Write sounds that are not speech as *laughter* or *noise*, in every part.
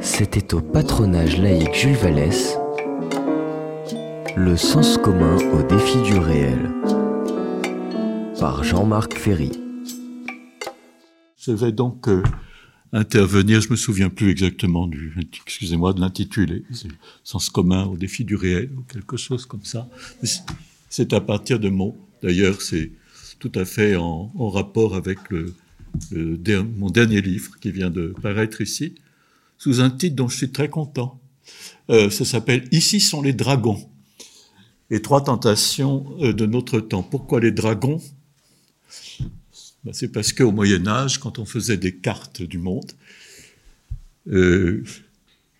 C'était au patronage laïque Jules Vallès, Le sens commun au défi du réel, par Jean-Marc Ferry. Je vais donc euh, intervenir, je me souviens plus exactement excusez-moi, de l'intitulé, sens commun au défi du réel, ou quelque chose comme ça. C'est à partir de mots. D'ailleurs, c'est tout à fait en rapport avec le, mon dernier livre qui vient de paraître ici, sous un titre dont je suis très content. Euh, ça s'appelle Ici sont les dragons. Les trois tentations euh, de notre temps. Pourquoi les dragons? Ben, C'est parce qu'au Moyen Âge, quand on faisait des cartes du monde, euh,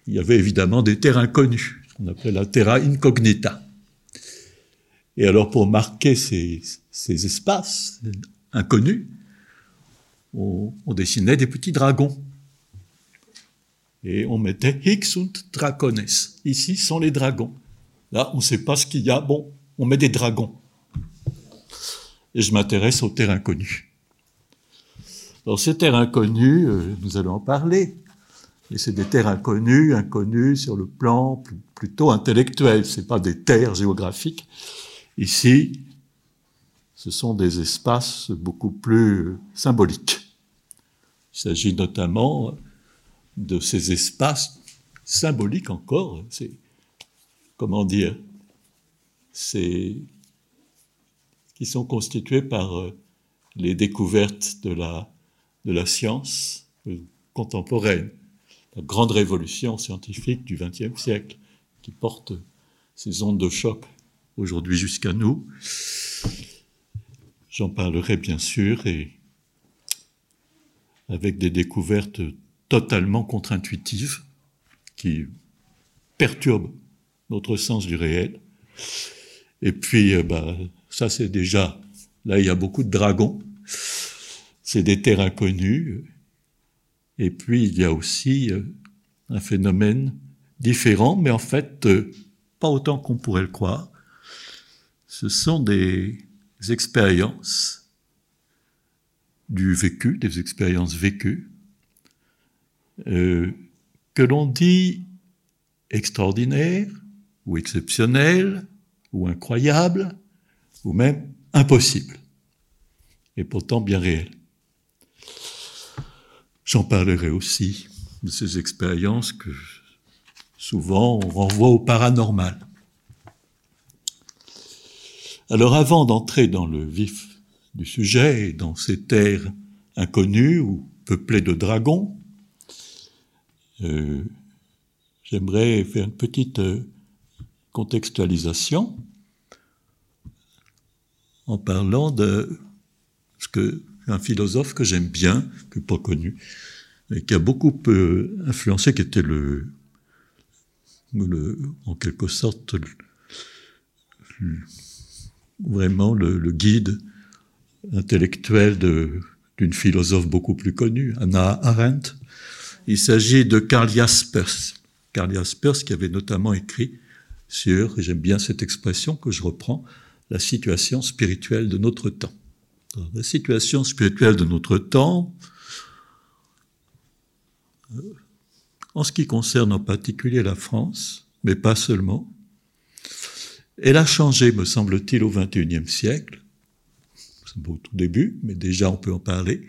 il y avait évidemment des terres inconnues, qu'on appelait la terra incognita. Et alors pour marquer ces espaces inconnus, on, dessinait des petits dragons. Et on mettait Hic sunt dracones. Ici sont les dragons. Là, on ne sait pas ce qu'il y a. Bon, on met des dragons. Et je m'intéresse aux terres inconnues. Alors ces terres inconnues, euh, nous allons en parler. Et c'est des terres inconnues, inconnues sur le plan plutôt intellectuel. C'est pas des terres géographiques. Ici, ce sont des espaces beaucoup plus symboliques. Il s'agit notamment de ces espaces symboliques encore, c'est, comment dire, c'est, qui sont constitués par euh, les découvertes de la, de la science euh, contemporaine, la grande révolution scientifique du XXe siècle, qui porte ces ondes de choc aujourd'hui jusqu'à nous. J'en parlerai bien sûr et avec des découvertes totalement contre-intuitives qui perturbent notre sens du réel. Et puis, euh, bah, ça c'est déjà, là il y a beaucoup de dragons, c'est des terres inconnues. Et puis il y a aussi euh, un phénomène différent, mais en fait euh, pas autant qu'on pourrait le croire. Ce sont des expériences du vécu, des expériences vécues, euh, que l'on dit extraordinaires ou exceptionnelles ou incroyables ou même impossibles, et pourtant bien réelles. J'en parlerai aussi de ces expériences que souvent on renvoie au paranormal. Alors avant d'entrer dans le vif du sujet et dans ces terres inconnues ou peuplées de dragons, euh, j'aimerais faire une petite euh, contextualisation en parlant de ce que philosophe que j'aime bien, que pas connu, et qui a beaucoup euh, influencé, qui était le, en quelque sorte vraiment le, guide intellectuel d'une philosophe beaucoup plus connue, Anna Arendt. Il s'agit de Karl Jaspers. Karl Jaspers qui avait notamment écrit sur, et j'aime bien cette expression que je reprends, la situation spirituelle de notre temps. la situation spirituelle de notre temps, euh, en ce qui concerne en particulier la France, mais pas seulement, elle a changé, me semble-t-il, au XXIe siècle. C'est au tout début, mais déjà on peut en parler,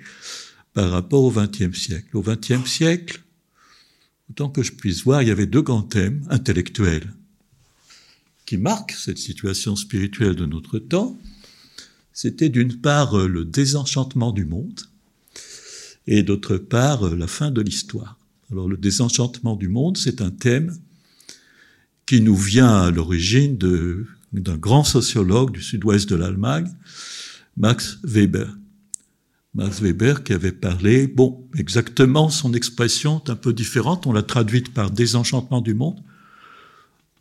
par rapport au XXe siècle. Au XXe siècle, autant que je puisse voir, il y avait deux grands thèmes intellectuels qui marquent cette situation spirituelle de notre temps. C'était d'une part le désenchantement du monde et d'autre part la fin de l'histoire. Alors le désenchantement du monde, c'est un thème qui nous vient à l'origine d'un grand sociologue du sud-ouest de l'Allemagne, Max Weber. Max Weber qui avait parlé, bon, exactement son expression est un peu différente, on l'a traduite par désenchantement du monde,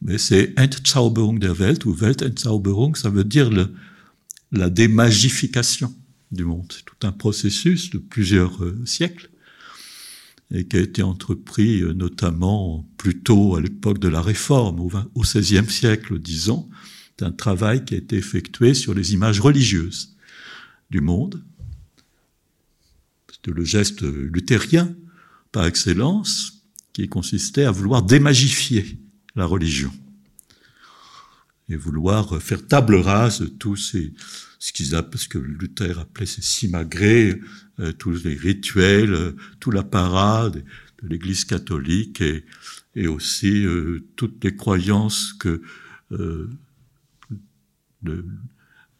mais c'est Entzauberung der Welt ou Weltentzauberung, ça veut dire la démagification du monde. C'est tout un processus de plusieurs euh, siècles et qui a été entrepris euh, notamment plutôt à l'époque de la Réforme, au XVIe siècle, disons. C'est un travail qui a été effectué sur les images religieuses du monde. C'était le geste luthérien par excellence, qui consistait à vouloir démagifier la religion et vouloir faire table rase de tous ces, ce qu'ils appellent, ce que Luther appelait ces simagrées, euh, tous les rituels, euh, tout l'apparat de, de l'Église catholique et, et aussi euh, toutes les croyances que euh, le,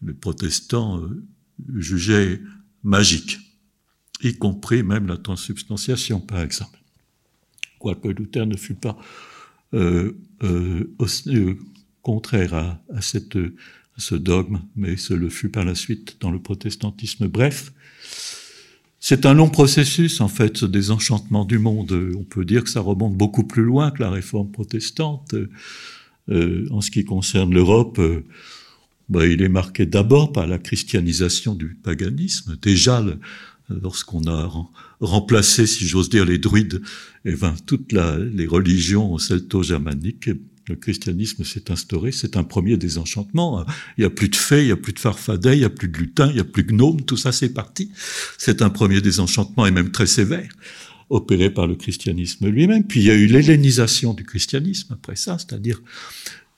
les protestants euh, jugeaient magiques, y compris même la transubstantiation, par exemple. Quoique Luther ne fut pas euh, aussi, contraire à, à, cette, à, ce dogme, mais ce le fut par la suite dans le protestantisme. Bref, c'est un long processus, en fait, ce désenchantement du monde. On peut dire que ça remonte beaucoup plus loin que la réforme protestante. Euh, en ce qui concerne l'Europe, euh, bah, il est marqué d'abord par la christianisation du paganisme. Déjà, lorsqu'on a remplacé, si j'ose dire, les druides, et eh ben, toutes les religions celto-germaniques, le christianisme s'est instauré, c'est un premier désenchantement. Il n'y a plus de fées, il n'y a plus de farfadets, il n'y a plus de lutins, il n'y a plus de gnomes, tout ça c'est parti. C'est un premier désenchantement et même très sévère, opéré par le christianisme lui-même. Puis il y a eu l'hellénisation du christianisme après ça, c'est-à-dire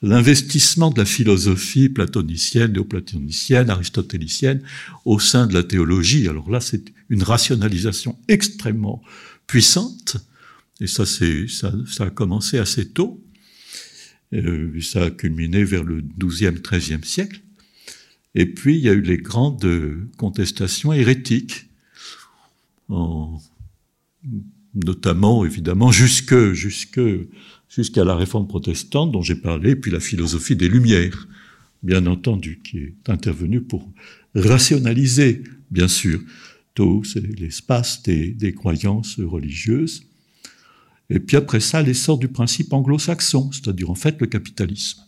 l'investissement de la philosophie platonicienne, néoplatonicienne, aristotélicienne au sein de la théologie. Alors là, c'est une rationalisation extrêmement puissante, et ça, c'est, ça, ça a commencé assez tôt. Euh, ça a culminé vers le XIIe, XIIIe siècle. Et puis, il y a eu les grandes contestations hérétiques, en, notamment, évidemment, jusque, jusque, jusqu'à la réforme protestante dont j'ai parlé, puis la philosophie des Lumières, bien entendu, qui est intervenue pour rationaliser, bien sûr, tous l'espace des, des croyances religieuses. Et puis après ça, l'essor du principe anglo-saxon, c'est-à-dire en fait le capitalisme,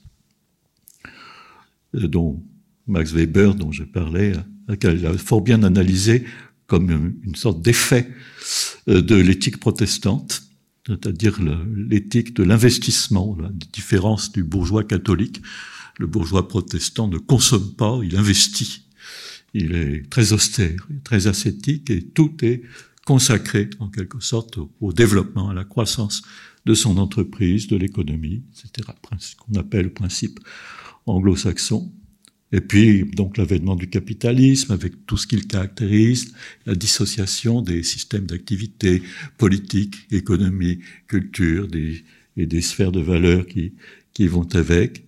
euh, dont Max Weber, dont je parlais, a fort bien analysé comme une sorte d'effet euh, de l'éthique protestante, c'est-à-dire l'éthique de l'investissement, la différence du bourgeois catholique. Le bourgeois protestant ne consomme pas, il investit. Il est très austère, très ascétique et tout est consacré en quelque sorte au, développement, à la croissance de son entreprise, de l'économie, etc. Ce qu'on appelle le principe anglo-saxon. Et puis, donc, l'avènement du capitalisme avec tout ce qu'il caractérise, la dissociation des systèmes d'activité politique, économie, culture et des sphères de valeur qui, qui vont avec.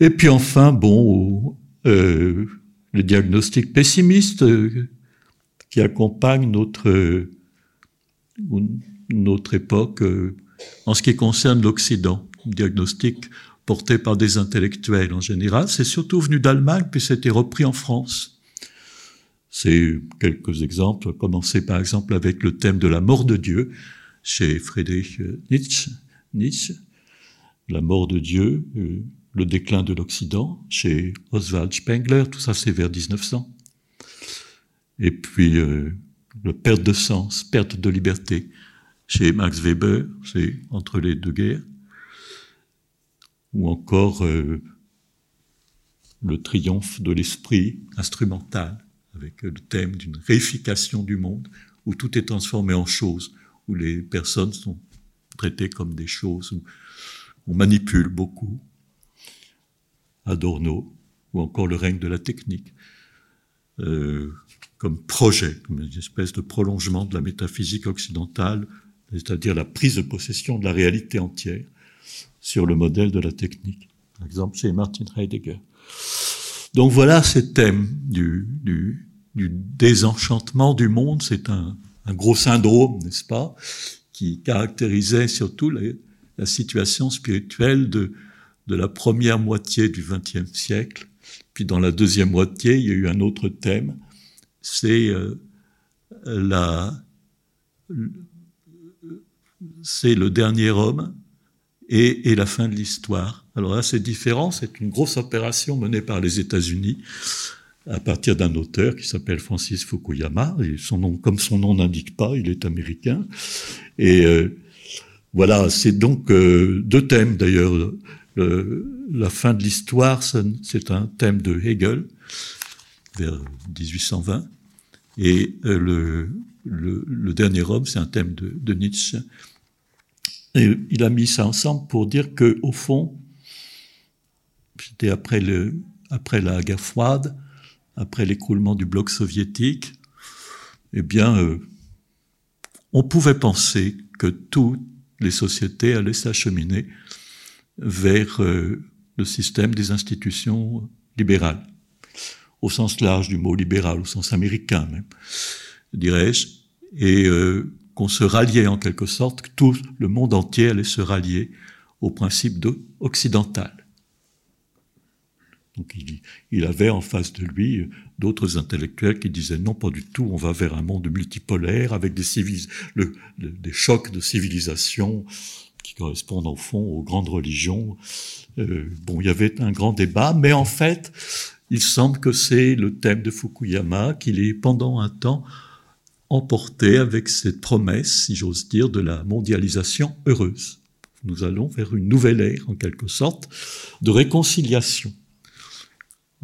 Et puis enfin, bon, euh, le diagnostic pessimiste euh, qui accompagne notre, notre époque euh, en ce qui concerne l'Occident. Diagnostic porté par des intellectuels en général. C'est surtout venu d'Allemagne, puis c'était repris en France. C'est quelques exemples, commencer par exemple avec le thème de la mort de Dieu chez Friedrich Nietzsche, Nietzsche la mort de Dieu, euh, le déclin de l'Occident chez Oswald Spengler, tout ça c'est vers 1900. Et puis, euh, le perte de sens, perte de liberté. Chez Max Weber, c'est entre les deux guerres. Ou encore euh, le triomphe de l'esprit instrumental, avec le thème d'une réification du monde, où tout est transformé en choses, où les personnes sont traitées comme des choses, où on manipule beaucoup. Adorno, ou encore le règne de la technique. Euh, comme projet, comme une espèce de prolongement de la métaphysique occidentale, c'est-à-dire la prise de possession de la réalité entière sur le modèle de la technique. Par exemple, chez Martin Heidegger. Donc voilà ces thèmes du, du, du désenchantement du monde. C'est un, un, gros syndrome, n'est-ce pas, qui caractérisait surtout la, la situation spirituelle de, de la première moitié du XXe siècle. Puis dans la deuxième moitié, il y a eu un autre thème c'est euh, la c'est le dernier homme et, la fin de l'histoire. Alors là, c'est différent. C'est une grosse opération menée par les États-Unis à partir d'un auteur qui s'appelle Francis Fukuyama. Et son nom, comme son nom n'indique pas, il est américain. Et euh, voilà, c'est donc euh, deux thèmes d'ailleurs. la fin de l'histoire, c'est un thème de Hegel vers 1820. Et euh, le, dernier homme, c'est un thème de, Nietzsche. Et il a mis ça ensemble pour dire que, au fond, c'était après, le, après la guerre froide, après l'écroulement du bloc soviétique, eh bien, euh, on pouvait penser que toutes les sociétés allaient s'acheminer vers euh, le système des institutions libérales, au sens large du mot libéral, au sens américain même, dirais-je, et euh, qu'on se ralliait en quelque sorte, que tout le monde entier allait se rallier au principe occidental. Donc il, avait en face de lui euh, d'autres intellectuels qui disaient non, pas du tout, on va vers un monde multipolaire avec des chocs de civilisation qui correspondent au fond aux grandes religions. Euh, bon, il y avait un grand débat, mais en fait, il semble que c'est le thème de Fukuyama qu'il est pendant un temps emporté avec cette promesse, si j'ose dire, de la mondialisation heureuse. Nous allons vers une nouvelle ère, en quelque sorte, de réconciliation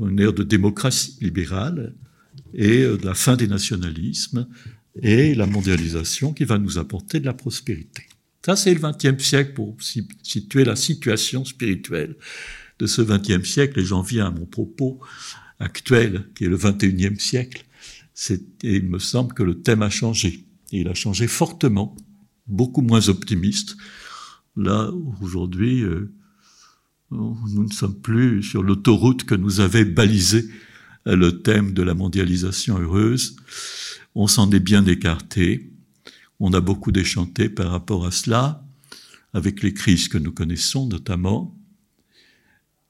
une ère de démocratie libérale et de la fin des nationalismes et la mondialisation qui va nous apporter de la prospérité. Ça, c'est le XXe siècle pour situer la situation spirituelle de ce XXe siècle. Et j'en viens à mon propos actuel, qui est le XXIe siècle. Et il me semble que le thème a changé. Et il a changé fortement, beaucoup moins optimiste. Là, aujourd'hui, euh, nous ne sommes plus sur l'autoroute que nous avait balisé le thème de la mondialisation heureuse. On s'en est bien écarté. On a beaucoup déchanté par rapport à cela, avec les crises que nous connaissons notamment.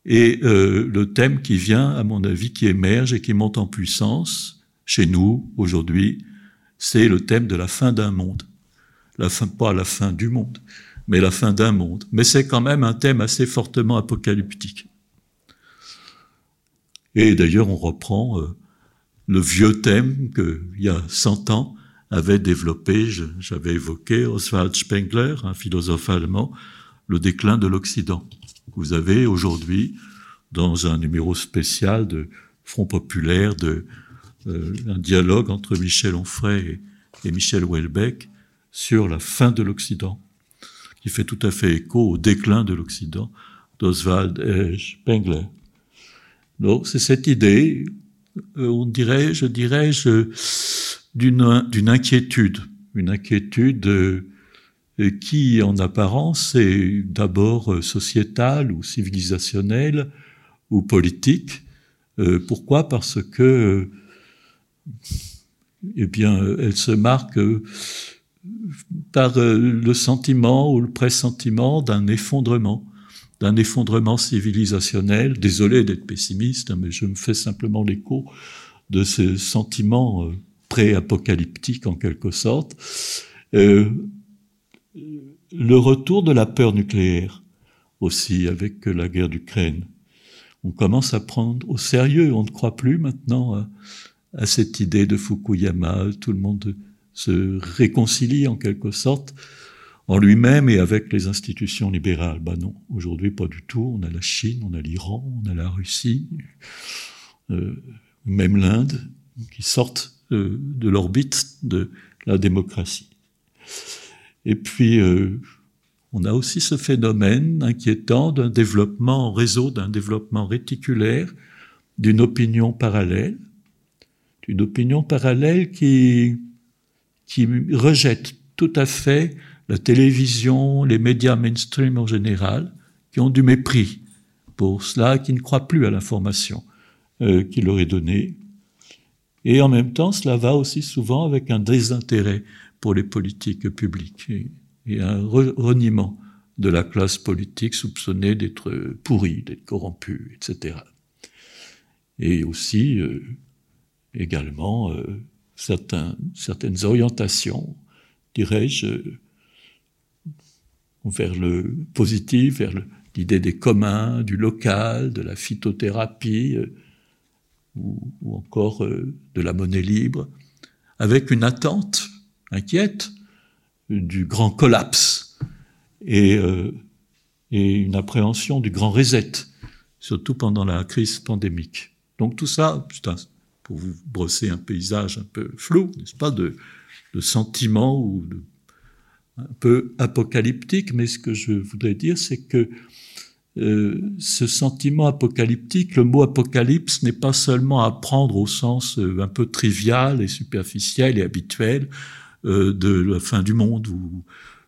Et euh, le thème qui vient, à mon avis, qui émerge et qui monte en puissance chez nous aujourd'hui, c'est le thème de la fin d'un monde. La fin, pas la fin du monde, mais la fin d'un monde. Mais c'est quand même un thème assez fortement apocalyptique. Et d'ailleurs, on reprend euh, le vieux thème qu'il y a 100 ans avait développé, j'avais évoqué Oswald Spengler, un philosophe allemand, le déclin de l'Occident. Vous avez aujourd'hui, dans un numéro spécial de Front populaire, de, euh, un dialogue entre Michel Onfray et, et Michel Houellebecq sur la fin de l'Occident qui fait tout à fait écho au déclin de l'Occident d'Oswald Spengler. Donc c'est cette idée, euh, on dirait, je dirais, d'une inquiétude, une inquiétude euh, qui, en apparence, est d'abord sociétale ou civilisationnelle ou politique. pourquoi? Parce que, eh bien, elle se marque par euh, le sentiment ou le pressentiment d'un effondrement, d'un effondrement civilisationnel. Désolé d'être pessimiste, hein, mais je me fais simplement l'écho de ce sentiment euh, pré-apocalyptique en quelque sorte. Euh, le retour de la peur nucléaire aussi avec la guerre d'Ukraine. On commence à prendre au sérieux, on ne croit plus maintenant à cette idée de Fukuyama, tout le monde se réconcilie en quelque sorte en lui-même et avec les institutions libérales. Ben non, aujourd'hui pas du tout. On a la Chine, on a l'Iran, on a la Russie, euh, même l'Inde, qui sortent euh, de l'orbite de la démocratie. Et puis, euh, on a aussi ce phénomène inquiétant d'un développement en réseau, d'un développement réticulaire, d'une opinion parallèle, d'une opinion parallèle qui rejettent tout à fait la télévision, les médias mainstream en général, qui ont du mépris pour cela, qui ne croient plus à l'information euh, qui leur est donnée. Et en même temps, cela va aussi souvent avec un désintérêt pour les politiques publiques et, un reniement de la classe politique soupçonnée d'être pourrie, d'être corrompue, etc. Et aussi, euh, également, euh, certains, certaines orientations, dirais-je, vers le positif, vers l'idée des communs, du local, de la phytothérapie, euh, ou, encore euh, de la monnaie libre, avec une attente inquiète du grand collapse et, euh, et une appréhension du grand reset, surtout pendant la crise pandémique. Donc tout ça, putain, pour vous brosser un paysage un peu flou, n'est-ce pas, de de sentiment ou un peu apocalyptique, mais ce que je voudrais dire, c'est que euh, ce sentiment apocalyptique, le mot apocalypse n'est pas seulement à prendre au sens euh, un peu trivial et superficiel et habituel euh, de la fin du monde ou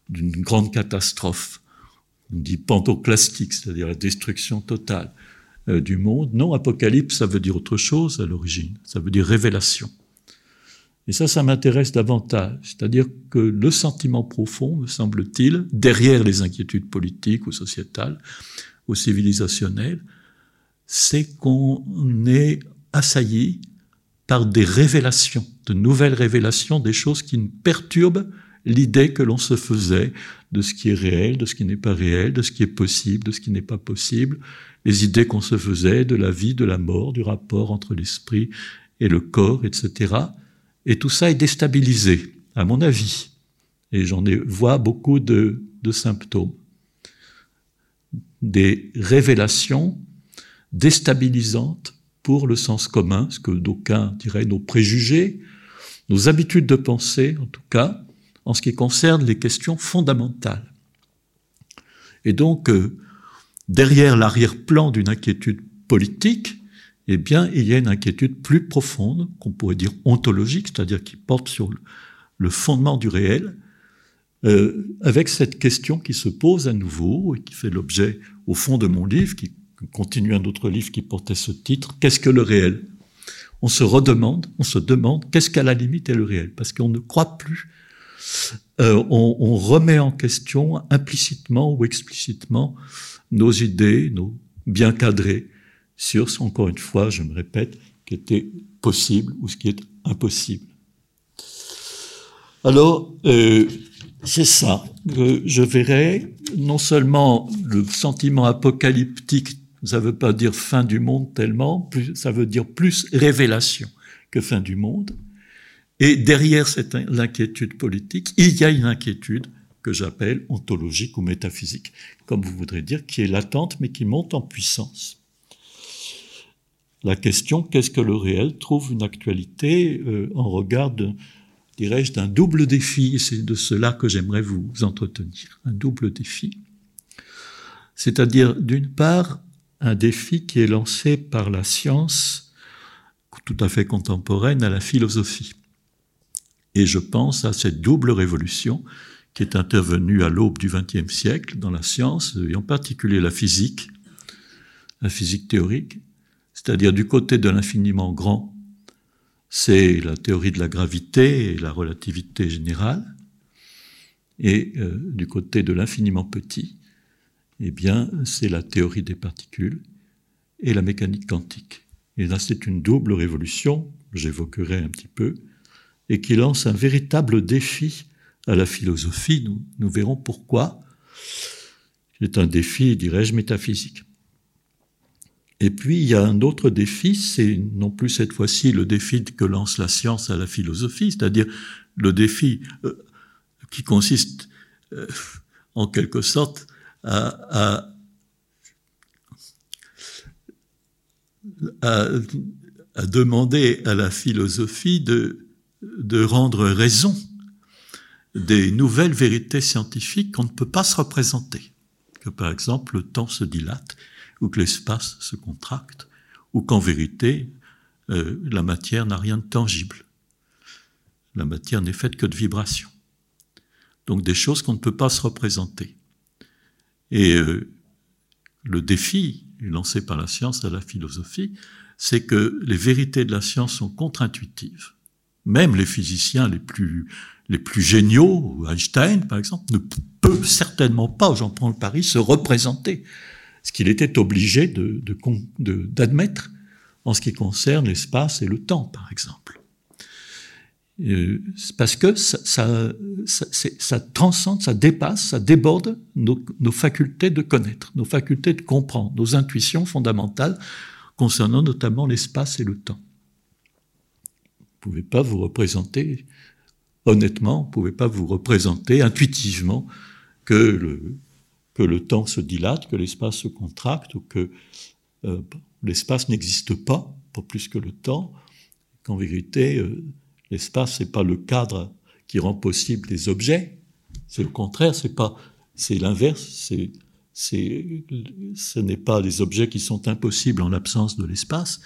d'une grande catastrophe. On dit pantoclastique, c'est-à-dire la destruction totale du monde. Non, apocalypse, ça veut dire autre chose à l'origine, ça veut dire révélation. Et ça, ça m'intéresse davantage. C'est-à-dire que le sentiment profond, me semble-t-il, derrière les inquiétudes politiques ou sociétales, ou civilisationnelles, c'est qu'on est assailli par des révélations, de nouvelles révélations, des choses qui perturbent l'idée que l'on se faisait de ce qui est réel, de ce qui n'est pas réel, de ce qui est possible, de ce qui n'est pas possible, les idées qu'on se faisait de la vie, de la mort, du rapport entre l'esprit et le corps, etc. Et tout ça est déstabilisé, à mon avis. Et j'en vois beaucoup de, symptômes. Des révélations déstabilisantes pour le sens commun, ce que d'aucuns diraient nos préjugés, nos habitudes de pensée, en tout cas, en ce qui concerne les questions fondamentales. Et donc, euh, derrière l'arrière-plan d'une inquiétude politique, eh bien, il y a une inquiétude plus profonde, qu'on pourrait dire ontologique, c'est-à-dire qui porte sur le fondement du réel, euh, avec cette question qui se pose à nouveau et qui fait l'objet, au fond de mon livre, qui continue un autre livre qui portait ce titre, Qu'est-ce que le réel? On se redemande, on se demande, qu'est-ce qu'à la limite est le réel Parce qu'on ne croit plus. Euh, on, remet en question implicitement ou explicitement nos idées, nos bien cadrés, sur, encore une fois, je me répète, ce qui était possible ou ce qui est impossible. Alors, euh, c'est ça. Euh, je verrai non seulement le sentiment apocalyptique, ça ne veut pas dire fin du monde tellement, ça veut dire plus révélation que fin du monde. Et derrière cette l'inquiétude politique, il y a une inquiétude que j'appelle ontologique ou métaphysique, comme vous voudrez dire, qui est latente mais qui monte en puissance la question qu'est-ce que le réel trouve une actualité euh, en regard, dirais-je, d'un double défi. Et c'est de cela que j'aimerais vous entretenir. Un double défi. C'est-à-dire, d'une part, un défi qui est lancé par la science tout à fait contemporaine à la philosophie. Et je pense à cette double révolution qui est intervenue à l'aube du XXe siècle dans la science, et en particulier la physique, la physique théorique, c'est-à-dire du côté de l'infiniment grand, c'est la théorie de la gravité et la relativité générale, et euh, du côté de l'infiniment petit, eh bien, c'est la théorie des particules et la mécanique quantique. Et là, c'est une double révolution, j'évoquerai un petit peu, et qui lance un véritable défi à la philosophie. Nous, verrons pourquoi. C'est un défi, dirais-je, métaphysique. Et puis, il y a un autre défi, c'est non plus cette fois-ci le défi que lance la science à la philosophie, c'est-à-dire le défi euh, qui consiste euh, en quelque sorte à, demander à la philosophie de, de rendre raison des nouvelles vérités scientifiques qu'on ne peut pas se représenter. Que par exemple, le temps se dilate ou que l'espace se contracte, ou qu'en vérité, euh, la matière n'a rien de tangible. La matière n'est faite que de vibrations. Donc des choses qu'on ne peut pas se représenter. Et euh, le défi lancé par la science à la philosophie, c'est que les vérités de la science sont contre-intuitives. Même les physiciens les plus, géniaux, Einstein par exemple, ne peut certainement pas, j'en prends le pari, se représenter ce qu'il était obligé d'admettre en ce qui concerne l'espace et le temps, par exemple. Euh, parce que ça, transcende, ça dépasse, ça déborde nos, facultés de connaître, nos facultés de comprendre, nos intuitions fondamentales concernant notamment l'espace et le temps. Pouvez pas vous représenter, honnêtement, vous pouvez pas vous représenter intuitivement que le, que le temps se dilate, que l'espace se contracte, ou que euh, l'espace n'existe pas, pas plus que le temps, qu'en vérité, euh, l'espace n'est pas le cadre qui rend possible les objets. C'est le contraire, c'est pas, c'est l'inverse, c'est, c'est, ce n'est pas les objets qui sont impossibles en l'absence de l'espace,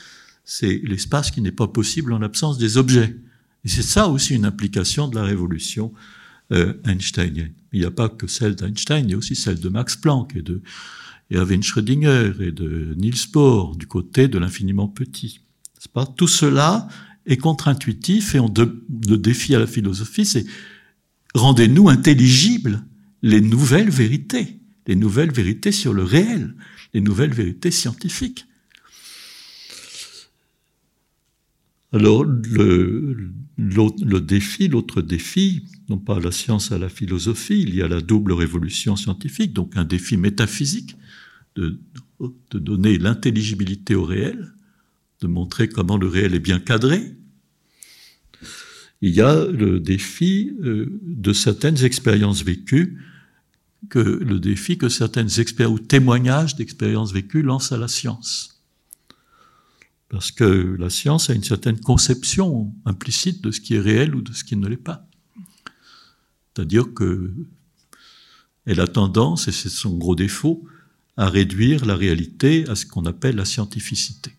c'est l'espace qui n'est pas possible en l'absence des objets. Et c'est ça aussi une implication de la révolution euh, einsteinienne. Il n'y a pas que celle d'Einstein, il y a aussi celle de Max Planck et de Erwin Schrödinger et de Niels Bohr du côté de l'infiniment petit. Pas Tout cela est contre-intuitif et on de, le défi à la philosophie, c'est rendez-nous intelligibles les nouvelles vérités, les nouvelles vérités sur le réel, les nouvelles vérités scientifiques. Alors, le, défi, l'autre défi, non pas la science, à la philosophie, il y a la double révolution scientifique, donc un défi métaphysique de, de donner l'intelligibilité au réel, de montrer comment le réel est bien cadré. Il y a le défi euh, de certaines expériences vécues, que le défi que certaines expériences ou témoignages d'expériences vécues lancent à la science. Parce que la science a une certaine conception implicite de ce qui est réel ou de ce qui ne l'est pas. C'est-à-dire que elle a tendance, et c'est son gros défaut, à réduire la réalité à ce qu'on appelle la scientificité,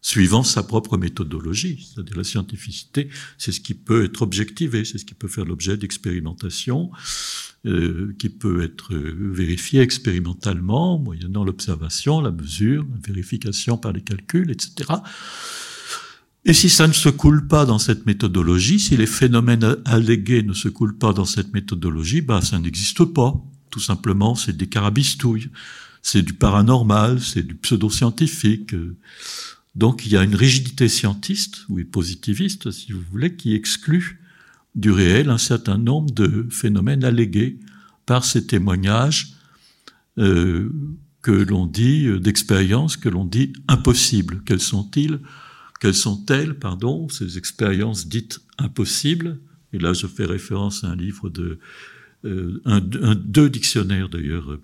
suivant sa propre méthodologie. C'est-à-dire la scientificité, c'est ce qui peut être objectivé, c'est ce qui peut faire l'objet d'expérimentation, euh, qui peut être vérifié expérimentalement, moyennant l'observation, la mesure, la vérification par les calculs, etc. Et si ça ne se coule pas dans cette méthodologie, si les phénomènes allégués ne se coulent pas dans cette méthodologie, bah ça n'existe pas. Tout simplement, c'est des carabistouilles, c'est du paranormal, c'est du pseudo-scientifique. Donc il y a une rigidité scientiste, ou positiviste, si vous voulez, qui exclut du réel un certain nombre de phénomènes allégués par ces témoignages euh, que l'on dit, euh, d'expériences que l'on dit impossibles. Quels sont-ils? Quelles sont-elles, pardon, ces expériences dites impossibles? Et là, je fais référence à un livre de euh, un, deux dictionnaires d'ailleurs.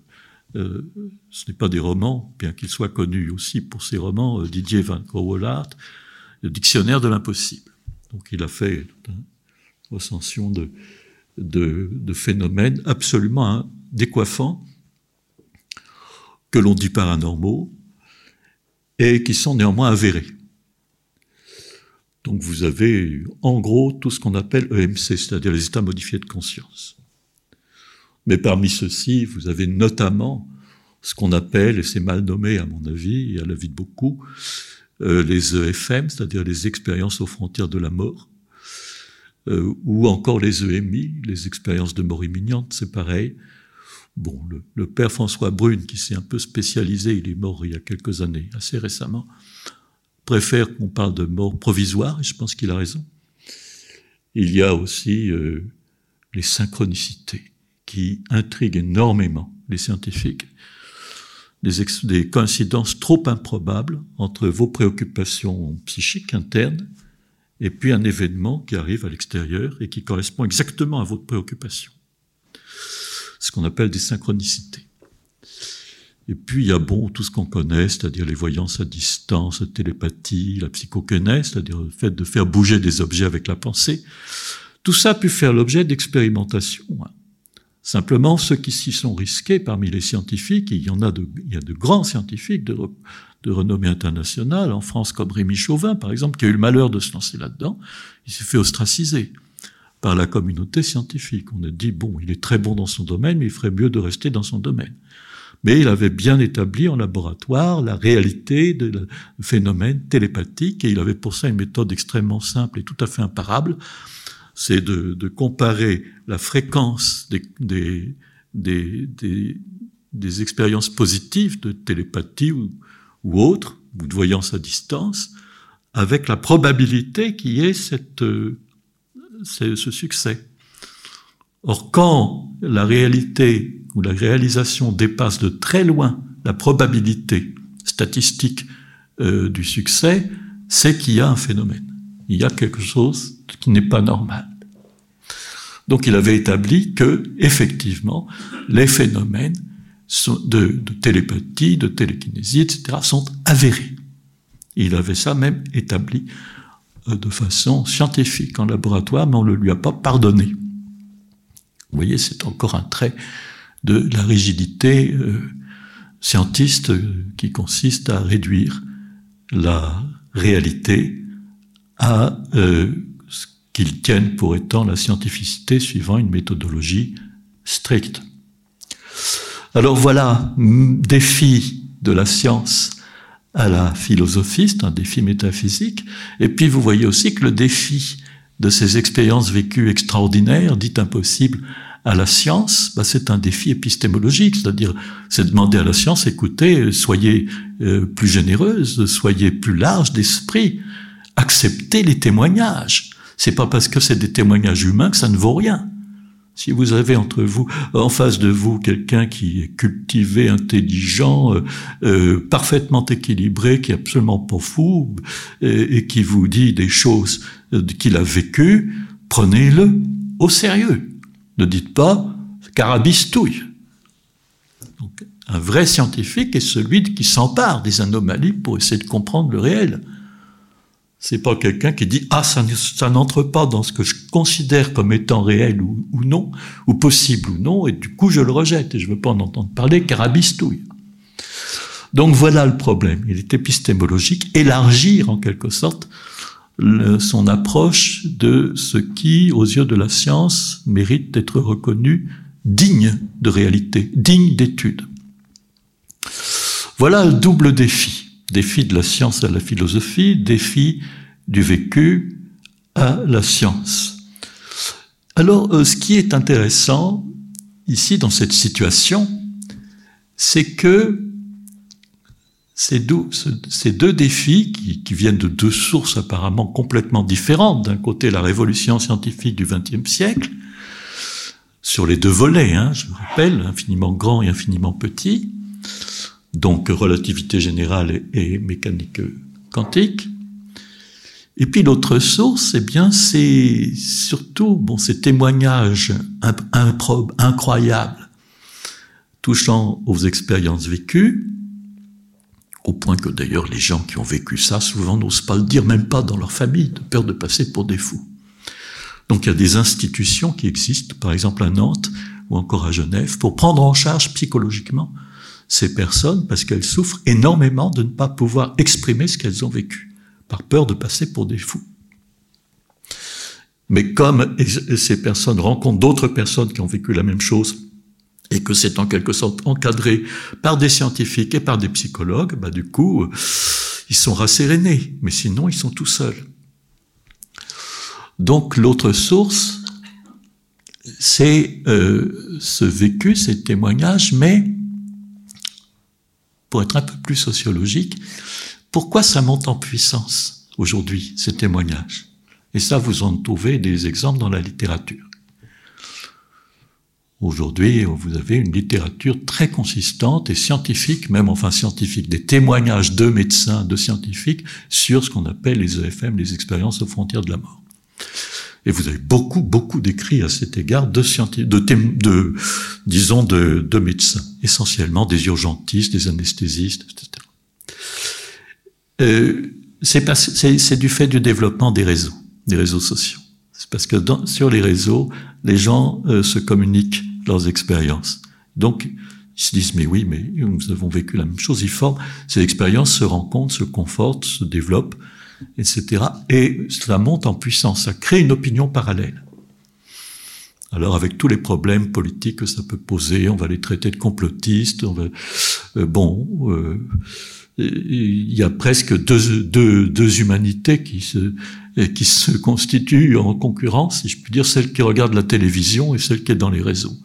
Euh, ce n'est pas des romans, bien qu'il soit connu aussi pour ses romans, euh, Didier Van Crowellart, le dictionnaire de l'impossible. Donc il a fait une recension de, phénomènes absolument décoiffants que l'on dit paranormaux et qui sont néanmoins avérés. Donc vous avez en gros tout ce qu'on appelle EMC, c'est-à-dire les états modifiés de conscience. Mais parmi ceux-ci, vous avez notamment ce qu'on appelle, et c'est mal nommé à mon avis et à l'avis de beaucoup, euh, les EFM, c'est-à-dire les expériences aux frontières de la mort, euh, ou encore les EMI, les expériences de mort imminente, c'est pareil. Bon, le, père François Brune, qui s'est un peu spécialisé, il est mort il y a quelques années, assez récemment, préfère qu'on parle de mort provisoire, et je pense qu'il a raison. Il y a aussi euh, les synchronicités qui intriguent énormément les scientifiques, des, coïncidences trop improbables entre vos préoccupations psychiques internes et puis un événement qui arrive à l'extérieur et qui correspond exactement à votre préoccupation. Ce qu'on appelle des synchronicités. Et puis il y a bon tout ce qu'on connaît, c'est-à-dire les voyances à distance, la télépathie, la psychokinèse, c'est-à-dire le fait de faire bouger des objets avec la pensée. Tout ça a pu faire l'objet d'expérimentations. Simplement, ceux qui s'y sont risqués parmi les scientifiques, il y en a de, il y a de grands scientifiques de, de renommée internationale, en France comme Rémi Chauvin, par exemple, qui a eu le malheur de se lancer là-dedans, il s'est fait ostraciser par la communauté scientifique. On a dit, bon, il est très bon dans son domaine, mais il ferait mieux de rester dans son domaine mais il avait bien établi en laboratoire la réalité de phénomènes télépathiques et il avait pour ça une méthode extrêmement simple et tout à fait imparable, c'est de, comparer la fréquence des, expériences positives de télépathie ou, ou autres, ou de voyance à distance, avec la probabilité y ait cette, ce succès. Or, quand la réalité où la réalisation dépasse de très loin la probabilité statistique euh, du succès, c'est qu'il y a un phénomène. Il y a quelque chose qui n'est pas normal. Donc il avait établi que, effectivement, les phénomènes de, télépathie, de télékinésie, etc., sont avérés. Il avait ça même établi euh, de façon scientifique en laboratoire, mais on ne le lui a pas pardonné. Vous voyez, c'est encore un trait de la rigidité euh, scientiste euh, qui consiste à réduire la réalité à qu'ils tiennent pour étant la scientificité suivant une méthodologie stricte. Alors voilà, défi de la science à la philosophie, c'est un défi métaphysique, et puis vous voyez aussi que le défi de ces expériences vécues extraordinaires, dites impossibles à la science, bah c'est un défi épistémologique, c'est-à-dire c'est demander à la science, écoutez, soyez euh, plus généreuse, soyez plus large d'esprit, acceptez les témoignages. C'est pas parce que c'est des témoignages humains que ça ne vaut rien. Si vous avez entre vous, en face de vous, quelqu'un qui est cultivé, intelligent, euh, euh, parfaitement équilibré, qui est absolument pas fou, et, qui vous dit des choses qu'il a vécues, prenez-le au sérieux. Ne dites pas carabistouille. Un vrai scientifique est celui qui s'empare des anomalies pour essayer de comprendre le réel. C'est pas quelqu'un qui dit ah ça, n'entre pas dans ce que je considère comme étant réel ou, non, ou possible ou non, et du coup je le rejette et je veux pas en entendre parler, carabistouille. Donc voilà le problème. Il est épistémologique, élargir en quelque sorte son approche de ce qui, aux yeux de la science, mérite d'être reconnu digne de réalité, digne d'étude. Voilà le double défi. Défi de la science à la philosophie, défi du vécu à la science. Alors, euh, ce qui est intéressant ici dans cette situation, c'est que ces deux, défis, qui, qui, viennent de deux sources apparemment complètement différentes, d'un côté la révolution scientifique du XXe siècle, sur les deux volets, hein, je rappelle, infiniment grand et infiniment petit, donc relativité générale et, mécanique quantique. Et puis l'autre source, eh bien, c'est surtout bon, ces témoignages improbes, incroyables, touchant aux expériences vécues, au point que d'ailleurs les gens qui ont vécu ça souvent n'osent pas le dire, même pas dans leur famille, de peur de passer pour des fous. Donc il y a des institutions qui existent, par exemple à Nantes ou encore à Genève, pour prendre en charge psychologiquement ces personnes parce qu'elles souffrent énormément de ne pas pouvoir exprimer ce qu'elles ont vécu, par peur de passer pour des fous. Mais comme ces personnes rencontrent d'autres personnes qui ont vécu la même chose et que c'est en quelque sorte encadré par des scientifiques et par des psychologues, bah du coup, euh, ils sont rassérénés, mais sinon ils sont tout seuls. Donc l'autre source, c'est euh, ce vécu, ces témoignages, mais pour être un peu plus sociologique, pourquoi ça monte en puissance aujourd'hui, ces témoignages? Et ça, vous en trouvez des exemples dans la littérature. Aujourd'hui, vous avez une littérature très consistante et scientifique, même enfin scientifique, des témoignages de médecins, de scientifiques sur ce qu'on appelle les EFM, les expériences aux frontières de la mort. Et vous avez beaucoup, beaucoup d'écrits à cet égard de scientifiques, de, disons, de, de médecins, essentiellement des urgentistes, des anesthésistes, etc. Euh, c'est du fait du développement des réseaux, des réseaux sociaux. C'est parce que sur les réseaux, les gens euh, se communiquent leurs expériences. Donc, ils se disent, mais oui, mais nous avons vécu la même chose. Ils forment, ces expériences se rencontrent, se confortent, se développent, etc. Et cela monte en puissance, ça crée une opinion parallèle. Alors avec tous les problèmes politiques que ça peut poser, on va les traiter de complotistes, on va, euh, bon, euh, il y a presque deux, deux, deux humanités qui se, qui se constituent en concurrence, si je puis dire, celle qui regarde la télévision et celle qui est dans les réseaux,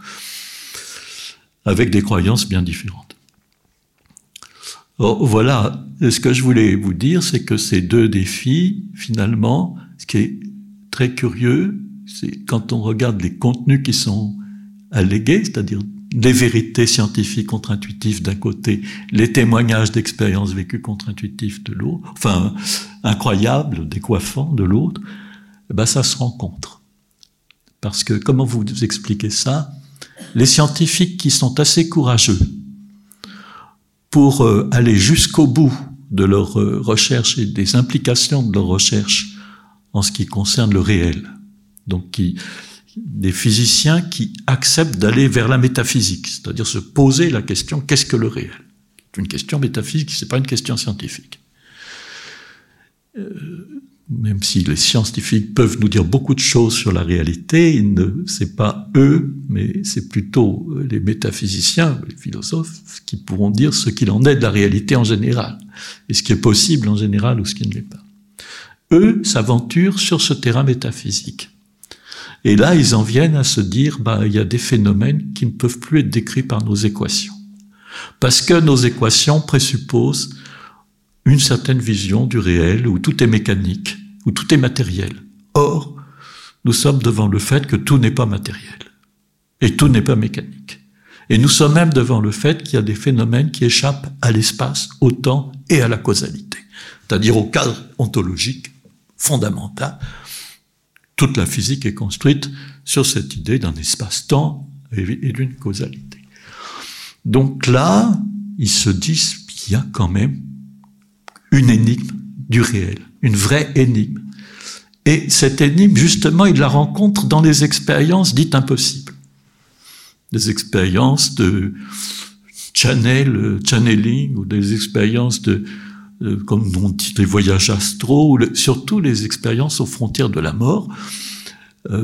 avec des croyances bien différentes. Voilà, ce que je voulais vous dire, c'est que ces deux défis, finalement, ce qui est très curieux, c'est quand on regarde les contenus qui sont allégués, c'est-à-dire les vérités scientifiques contre-intuitives d'un côté, les témoignages d'expériences vécues contre-intuitives de l'autre, enfin incroyables, décoiffants de l'autre, eh ben ça se rencontre. Parce que comment vous expliquez ça? Les scientifiques qui sont assez courageux pour euh, aller jusqu'au bout de leur euh, recherche et des implications de leur recherche en ce qui concerne le réel, donc qui, des physiciens qui acceptent d'aller vers la métaphysique, c'est-à-dire se poser la question qu'est-ce que le réel? C'est une question métaphysique, c'est pas une question scientifique. Euh, même si les scientifiques peuvent nous dire beaucoup de choses sur la réalité, c'est pas eux, mais c'est plutôt les métaphysiciens, les philosophes, qui pourront dire ce qu'il en est de la réalité en général, et ce qui est possible en général ou ce qui ne l'est pas. Eux s'aventurent sur ce terrain métaphysique. Et là, ils en viennent à se dire, bah, il y a des phénomènes qui ne peuvent plus être décrits par nos équations. Parce que nos équations présupposent une certaine vision du réel où tout est mécanique, où tout est matériel. Or, nous sommes devant le fait que tout n'est pas matériel et tout n'est pas mécanique. Et nous sommes même devant le fait qu'il y a des phénomènes qui échappent à l'espace, au temps et à la causalité, c'est-à-dire au cadre ontologique fondamental. Toute la physique est construite sur cette idée d'un espace-temps et d'une causalité. Donc là, ils se disent qu'il y a quand même une énigme du réel, une vraie énigme. Et cette énigme, justement, il la rencontre dans les expériences dites impossibles. Des expériences de channel, channeling, ou des expériences de, comme on dit, des voyages astraux, ou surtout les expériences aux frontières de la mort, euh,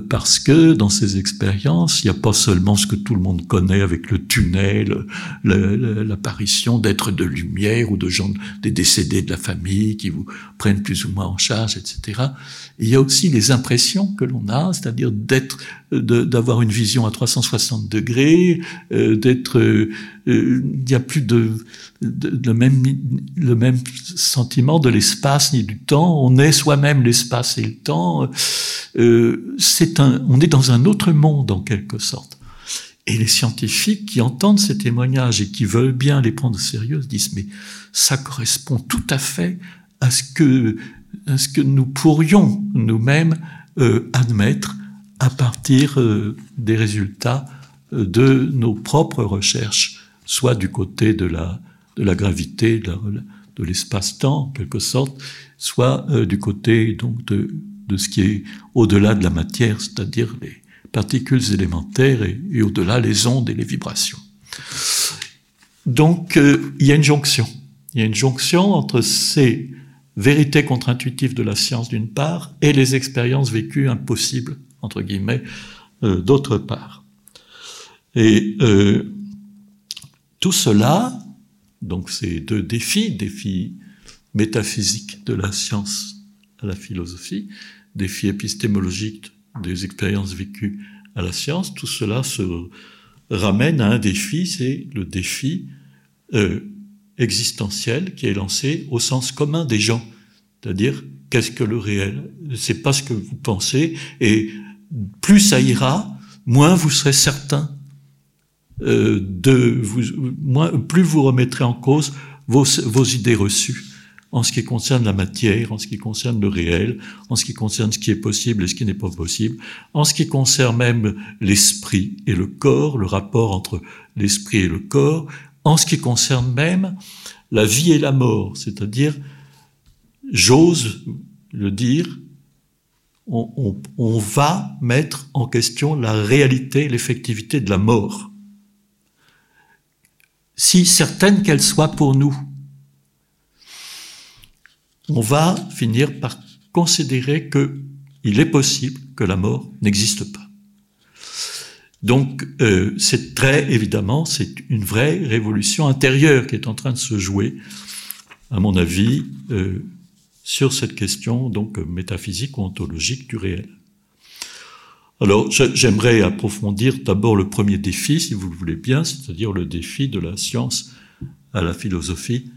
parce que dans ces expériences, il n'y a pas seulement ce que tout le monde connaît avec le tunnel, l'apparition d'êtres de lumière ou de gens, des décédés de la famille qui vous prennent plus ou moins en charge, etc. il y a aussi les impressions que l'on a, c'est-à-dire d'être, d'avoir une vision à 360 degrés, euh, d'être, euh, il n'y a plus de, même, le même sentiment de l'espace ni du temps. On est soi-même l'espace et le temps. Euh, on est dans un autre monde en quelque sorte. Et les scientifiques qui entendent ces témoignages et qui veulent bien les prendre au sérieux disent mais ça correspond tout à fait à ce que, nous pourrions nous-mêmes euh, admettre à partir euh, des résultats euh, de nos propres recherches, soit du côté de la, gravité, de, l'espace-temps en quelque sorte, soit euh, du côté donc de, ce qui est au-delà de la matière, c'est-à-dire les particules élémentaires et, au-delà les ondes et les vibrations. Donc euh, il y a une jonction. Il y a une jonction entre ces vérités contre-intuitives de la science d'une part et les expériences vécues impossibles, entre guillemets, euh, d'autre part. Et tout cela, donc ces deux défis, défis métaphysiques de la science à la philosophie, défis épistémologiques des expériences vécues à la science, tout cela se ramène à un défi, c'est le défi euh, existentiel qui est lancé au sens commun des gens, c'est-à-dire qu'est-ce que le réel? C'est pas ce que vous pensez, et plus ça ira, moins vous serez certain euh, plus vous remettrez en cause vos, idées reçues en ce qui concerne la matière, en ce qui concerne le réel, en ce qui concerne ce qui est possible et ce qui n'est pas possible, en ce qui concerne même l'esprit et le corps, le rapport entre l'esprit et le corps, en ce qui concerne même la vie et la mort, c'est-à-dire, j'ose le dire, on, va mettre en question la réalité, l'effectivité de la mort, si certaine qu'elle soit pour nous on va finir par considérer qu'il est possible que la mort n'existe pas. Donc, euh, c'est très évidemment, c'est une vraie révolution intérieure qui est en train de se jouer, à mon avis, euh, sur cette question donc métaphysique ou ontologique du réel. Alors, j'aimerais approfondir d'abord le premier défi, si vous le voulez bien, c'est-à-dire le défi de la science à la philosophie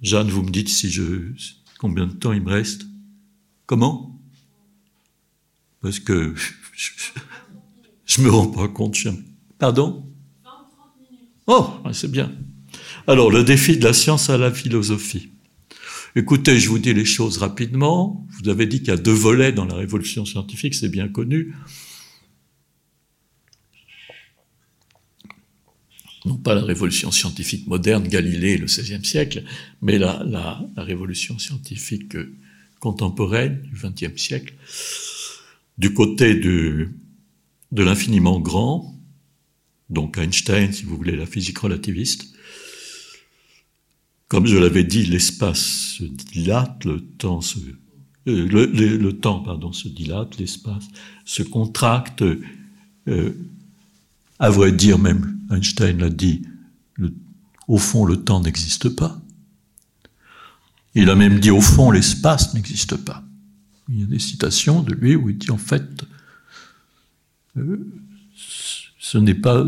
Jeanne, vous me dites si je combien de temps il me reste Comment? Parce que *laughs* je, me rends pas compte. Pardon? Oh, c'est bien. Alors, le défi de la science à la philosophie. Écoutez, je vous dis les choses rapidement. Vous avez dit qu'il y a deux volets dans la révolution scientifique, c'est bien connu. non pas la révolution scientifique moderne, Galilée, le XVIe siècle, mais la, révolution scientifique contemporaine du XXe siècle. du côté de l'infiniment grand, donc Einstein, si vous voulez, la physique relativiste. Comme je l'avais dit, l'espace se dilate, le temps se, euh, le, temps, pardon, se dilate, l'espace se contracte. Euh, à vrai dire, même Einstein l'a dit, au fond, le temps n'existe pas. Il a même dit, au fond, l'espace n'existe pas. Il y a des citations de lui où il dit, en fait, euh, ce n'est pas.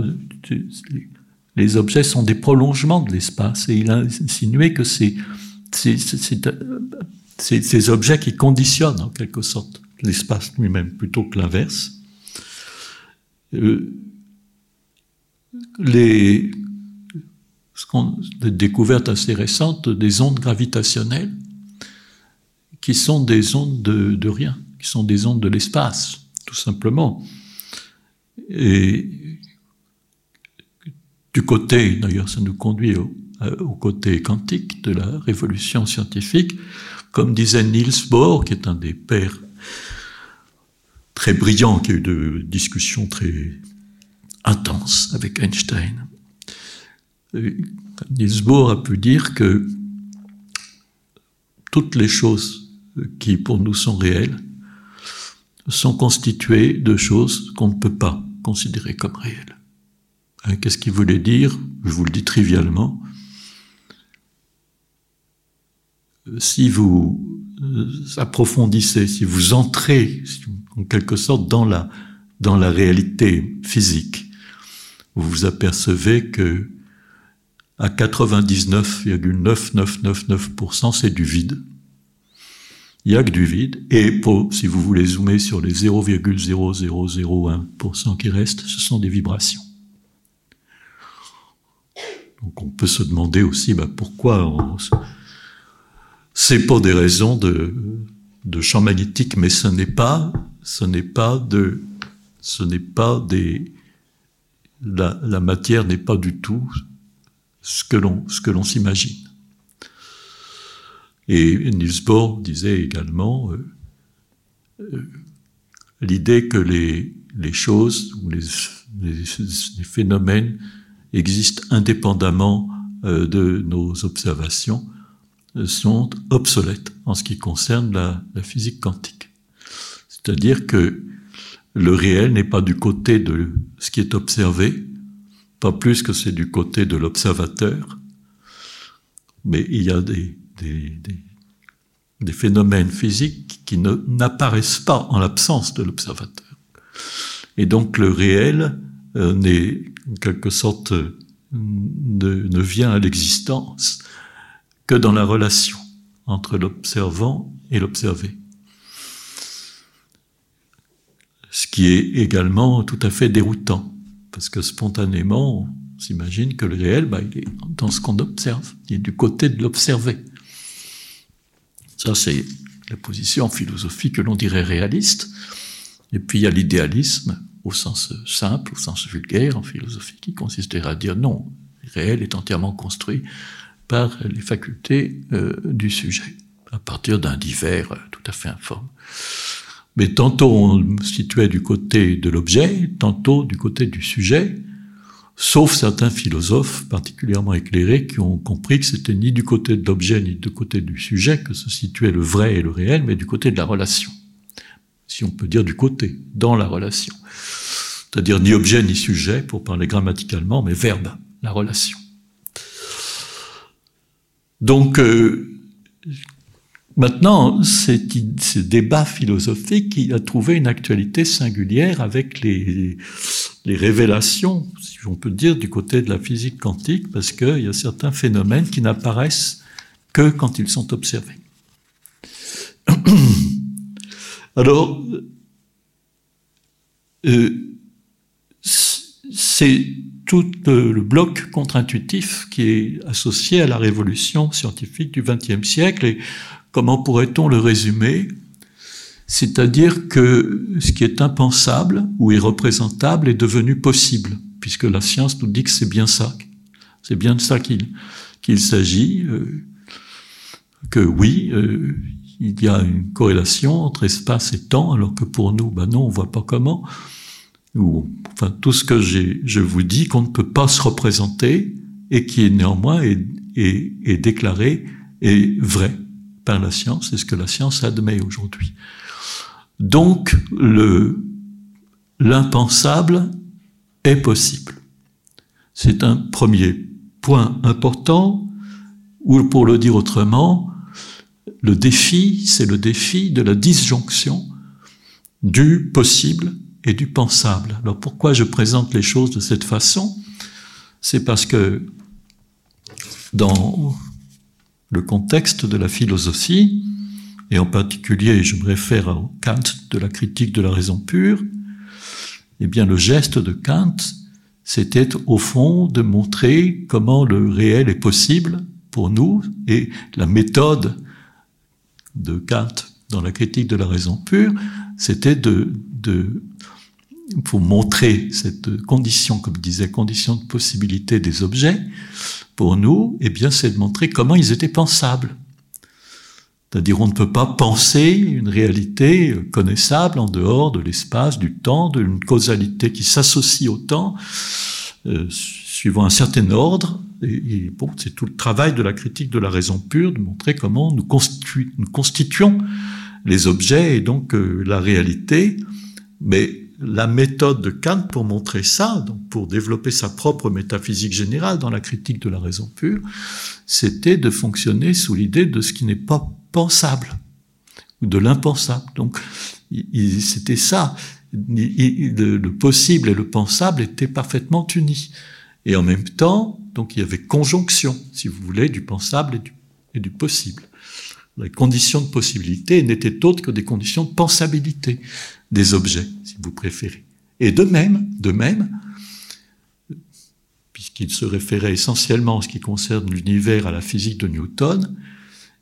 Les objets sont des prolongements de l'espace. Et il a insinué que c'est ces objets qui conditionnent en quelque sorte l'espace lui-même plutôt que l'inverse. Euh, les, découvertes assez récentes des ondes gravitationnelles qui sont des ondes de, de rien, qui sont des ondes de l'espace, tout simplement. Et du côté, d'ailleurs, ça nous conduit au, au, côté quantique de la révolution scientifique, comme disait Niels Bohr, qui est un des pères très brillants, qui a eu de discussions très intenses avec Einstein. Niels Bohr a pu dire que toutes les choses qui pour nous sont réelles sont constituées de choses qu'on ne peut pas considérer comme réelles. Hein, qu'est-ce qu'il voulait dire? Je vous le dis trivialement. Si vous euh, approfondissez, si vous entrez en quelque sorte dans la, dans la réalité physique, vous vous apercevez que à 99,9999% c'est du vide. Il n'y a que du vide. Et si vous voulez zoomer sur les 0,0001% qui restent, ce sont des vibrations. Donc on peut se demander aussi bah, pourquoi c'est pour des raisons de, champ magnétique, mais ce n'est pas, ce n'est pas de, ce n'est pas des, la, matière n'est pas du tout ce que l'on, s'imagine. Et Niels Bohr disait également euh, euh, l'idée que les, choses ou les, phénomènes existent indépendamment euh, de nos observations euh, sont obsolètes en ce qui concerne la, physique quantique. C'est-à-dire que le réel n'est pas du côté de ce qui est observé, pas plus que c'est du côté de l'observateur, mais il y a des, phénomènes physiques qui n'apparaissent pas en l'absence de l'observateur. Et donc le réel n'est en quelque sorte ne, ne vient à l'existence que dans la relation entre l'observant et l'observé. Ce qui est également tout à fait déroutant, parce que spontanément, on s'imagine que le réel, bah, il est dans ce qu'on observe, il est du côté de l'observé. Ça, c'est la position en philosophie que l'on dirait réaliste. Et puis il y a l'idéalisme au sens simple, au sens vulgaire en philosophie, qui consisterait à dire non, le réel est entièrement construit par les facultés euh, du sujet, à partir d'un divers euh, tout à fait informe. Mais tantôt on situait du côté de l'objet, tantôt du côté du sujet, sauf certains philosophes particulièrement éclairés qui ont compris que c'était ni du côté de l'objet ni du côté du sujet que se situait le vrai et le réel, mais du côté de la relation. Si on peut dire du côté, dans la relation. C'est-à-dire ni objet ni sujet, pour parler grammaticalement, mais verbe, la relation. Donc, euh, maintenant, ce débat philosophique il a trouvé une actualité singulière avec les, les révélations, si on peut dire, du côté de la physique quantique, parce qu'il y a certains phénomènes qui n'apparaissent que quand ils sont observés. *clears throat* Alors, euh, c'est tout le bloc contre-intuitif qui est associé à la révolution scientifique du XXe siècle. Et comment pourrait-on le résumer? C'est-à-dire que ce qui est impensable ou irreprésentable est devenu possible, puisque la science nous dit que c'est bien ça, c'est bien de ça qu'il s'agit, euh, que oui, euh, il y a une corrélation entre espace et temps, alors que pour nous, ben non, on voit pas comment. Ou, enfin, tout ce que je vous dis qu'on ne peut pas se représenter et qui est néanmoins est, est, est déclaré et vrai par la science, c'est ce que la science admet aujourd'hui. Donc, le, l'impensable est possible. C'est un premier point important, ou pour le dire autrement, le défi, c'est le défi de la disjonction du possible et du pensable. Alors pourquoi je présente les choses de cette façon? C'est parce que dans le contexte de la philosophie, et en particulier je me réfère au Kant de la critique de la raison pure, eh bien le geste de Kant, c'était au fond de montrer comment le réel est possible pour nous et la méthode de Kant dans la critique de la raison pure, c'était de, de pour montrer cette condition, comme disait, condition de possibilité des objets, pour nous, eh bien, c'est de montrer comment ils étaient pensables. C'est-à-dire, on ne peut pas penser une réalité connaissable en dehors de l'espace, du temps, d'une causalité qui s'associe au temps, euh, suivant un certain ordre, et, bon, c'est tout le travail de la critique de la raison pure, de montrer comment nous, constituons les objets et donc euh, la réalité. Mais la méthode de Kant pour montrer ça, donc pour développer sa propre métaphysique générale dans la critique de la raison pure, c'était de fonctionner sous l'idée de ce qui n'est pas pensable ou de l'impensable. Donc, c'était ça. le possible et le pensable étaient parfaitement unis. Et en même temps, donc il y avait conjonction, si vous voulez, du pensable et du, possible. Les conditions de possibilité n'étaient autres que des conditions de pensabilité des objets, si vous préférez. Et de même, de même, puisqu'il se référait essentiellement en ce qui concerne l'univers à la physique de Newton,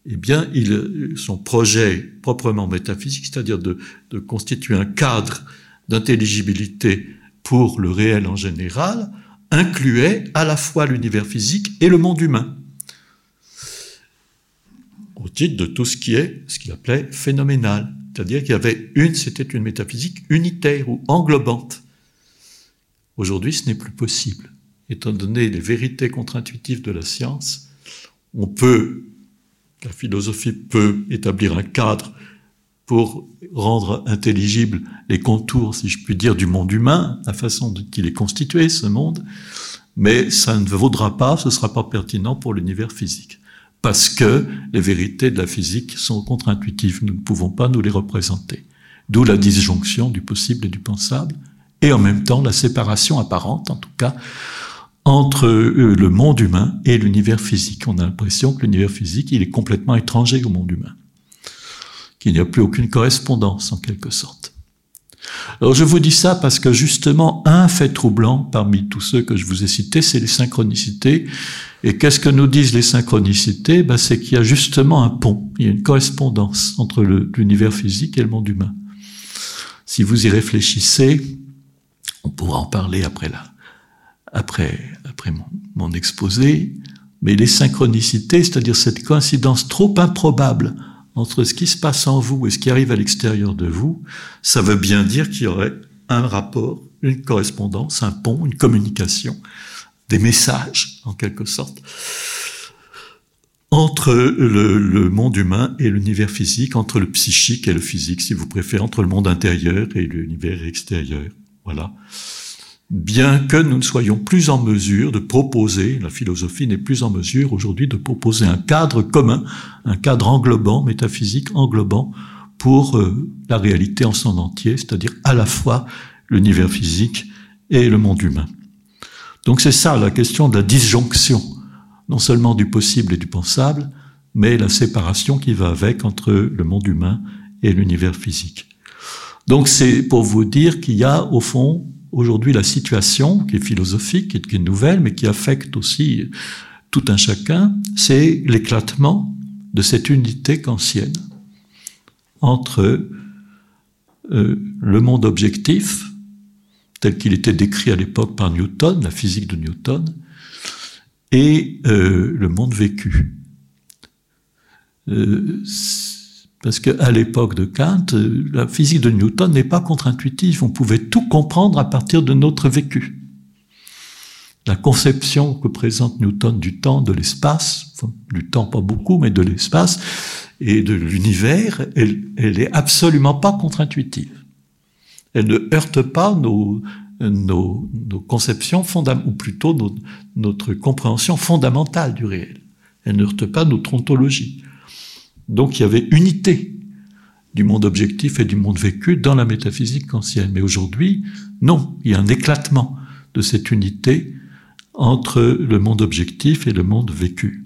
eh bien, il, son projet proprement métaphysique, c'est-à-dire de, de constituer un cadre d'intelligibilité pour le réel en général, incluait à la fois l'univers physique et le monde humain, au titre de tout ce qui est ce qu'il appelait phénoménal, c'est-à-dire qu'il y avait une, c'était une métaphysique unitaire ou englobante. Aujourd'hui, ce n'est plus possible. Étant donné les vérités contre-intuitives de la science, on peut, la philosophie peut établir un cadre pour rendre intelligibles les contours, si je puis dire, du monde humain, la façon dont il est constitué, ce monde, mais ça ne vaudra pas, ce ne sera pas pertinent pour l'univers physique. Parce que les vérités de la physique sont contre-intuitives, nous ne pouvons pas nous les représenter. D'où la disjonction du possible et du pensable, et en même temps la séparation apparente, en tout cas, entre euh, le monde humain et l'univers physique. On a l'impression que l'univers physique, il est complètement étranger au monde humain qu'il n'y a plus aucune correspondance en quelque sorte. Alors je vous dis ça parce que justement un fait troublant parmi tous ceux que je vous ai cités, c'est les synchronicités. Et qu'est-ce que nous disent les synchronicités? Ben, C'est qu'il y a justement un pont, il y a une correspondance entre l'univers physique et le monde humain. Si vous y réfléchissez, on pourra en parler après là, après, après mon exposé, mais les synchronicités, c'est-à-dire cette coïncidence trop improbable entre ce qui se passe en vous et ce qui arrive à l'extérieur de vous, ça veut bien dire qu'il y aurait un rapport, une correspondance, un pont, une communication, des messages, en quelque sorte, entre le, monde humain et l'univers physique, entre le psychique et le physique, si vous préférez, entre le monde intérieur et l'univers extérieur. Voilà bien que nous ne soyons plus en mesure de proposer, la philosophie n'est plus en mesure aujourd'hui de proposer un cadre commun, un cadre englobant, métaphysique englobant, pour euh, la réalité en son entier, c'est-à-dire à la fois l'univers physique et le monde humain. Donc c'est ça la question de la disjonction, non seulement du possible et du pensable, mais la séparation qui va avec entre le monde humain et l'univers physique. Donc c'est pour vous dire qu'il y a au fond aujourd'hui la situation, qui est philosophique, qui est nouvelle, mais qui affecte aussi tout un chacun, c'est l'éclatement de cette unité kantienne entre euh, le monde objectif, tel qu'il était décrit à l'époque par Newton, la physique de Newton, et euh, le monde vécu. Euh, Parce qu'à l'époque de Kant, la physique de Newton n'est pas contre-intuitive. On pouvait tout comprendre à partir de notre vécu. La conception que présente Newton du temps, de l'espace, du temps pas beaucoup, mais de l'espace et de l'univers, elle, elle est absolument pas contre-intuitive. Elle ne heurte pas nos conceptions fondamentales, ou plutôt notre compréhension fondamentale du réel. Elle ne heurte pas notre ontologie. Donc il y avait unité du monde objectif et du monde vécu dans la métaphysique ancienne. Mais aujourd'hui, non, il y a un éclatement de cette unité entre le monde objectif et le monde vécu.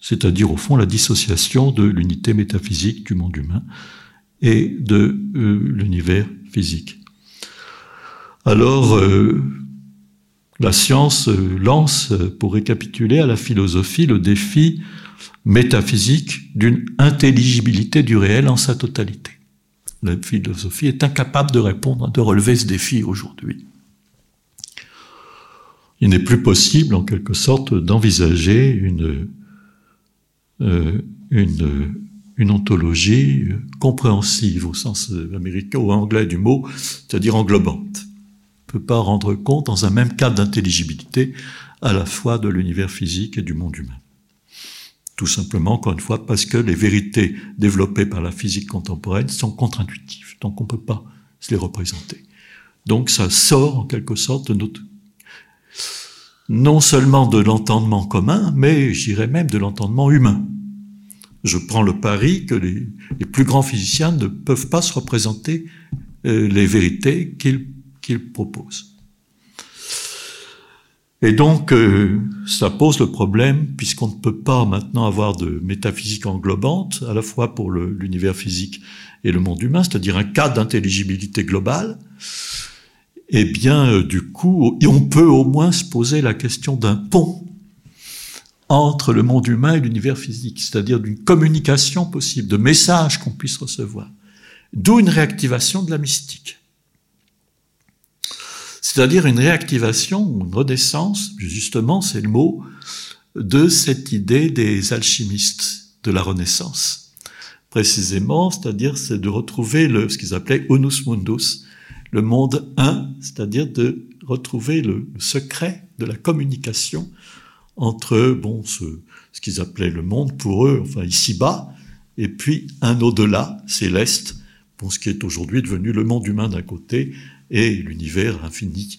C'est-à-dire au fond la dissociation de l'unité métaphysique du monde humain et de euh, l'univers physique. Alors, euh, la science euh, lance, pour récapituler, à la philosophie le défi métaphysique d'une intelligibilité du réel en sa totalité. La philosophie est incapable de répondre, de relever ce défi aujourd'hui. Il n'est plus possible, en quelque sorte, d'envisager une, euh, une, une ontologie compréhensive au sens américain ou anglais du mot, c'est-à-dire englobante. On ne peut pas rendre compte dans un même cadre d'intelligibilité à la fois de l'univers physique et du monde humain. Tout simplement, encore une fois, parce que les vérités développées par la physique contemporaine sont contre-intuitives, donc on ne peut pas se les représenter. Donc ça sort en quelque sorte de notre non seulement de l'entendement commun, mais j'irais même de l'entendement humain. Je prends le pari que les, plus grands physiciens ne peuvent pas se représenter euh, les vérités qu'ils qu'ils proposent. Et donc, euh, ça pose le problème, puisqu'on ne peut pas maintenant avoir de métaphysique englobante, à la fois pour l'univers physique et le monde humain, c'est-à-dire un cas d'intelligibilité globale, eh bien, euh, du coup, on peut au moins se poser la question d'un pont entre le monde humain et l'univers physique, c'est-à-dire d'une communication possible, de messages qu'on puisse recevoir. D'où une réactivation de la mystique c'est-à-dire une réactivation, une renaissance, justement c'est le mot, de cette idée des alchimistes de la Renaissance. Précisément, c'est-à-dire c'est de retrouver ce qu'ils appelaient unus mundus, le monde un, c'est-à-dire de retrouver le, secret de la communication entre bon ce, ce qu'ils appelaient le monde pour eux, enfin ici-bas, et puis un au-delà céleste, pour ce qui est aujourd'hui devenu le monde humain d'un côté et l'univers infini,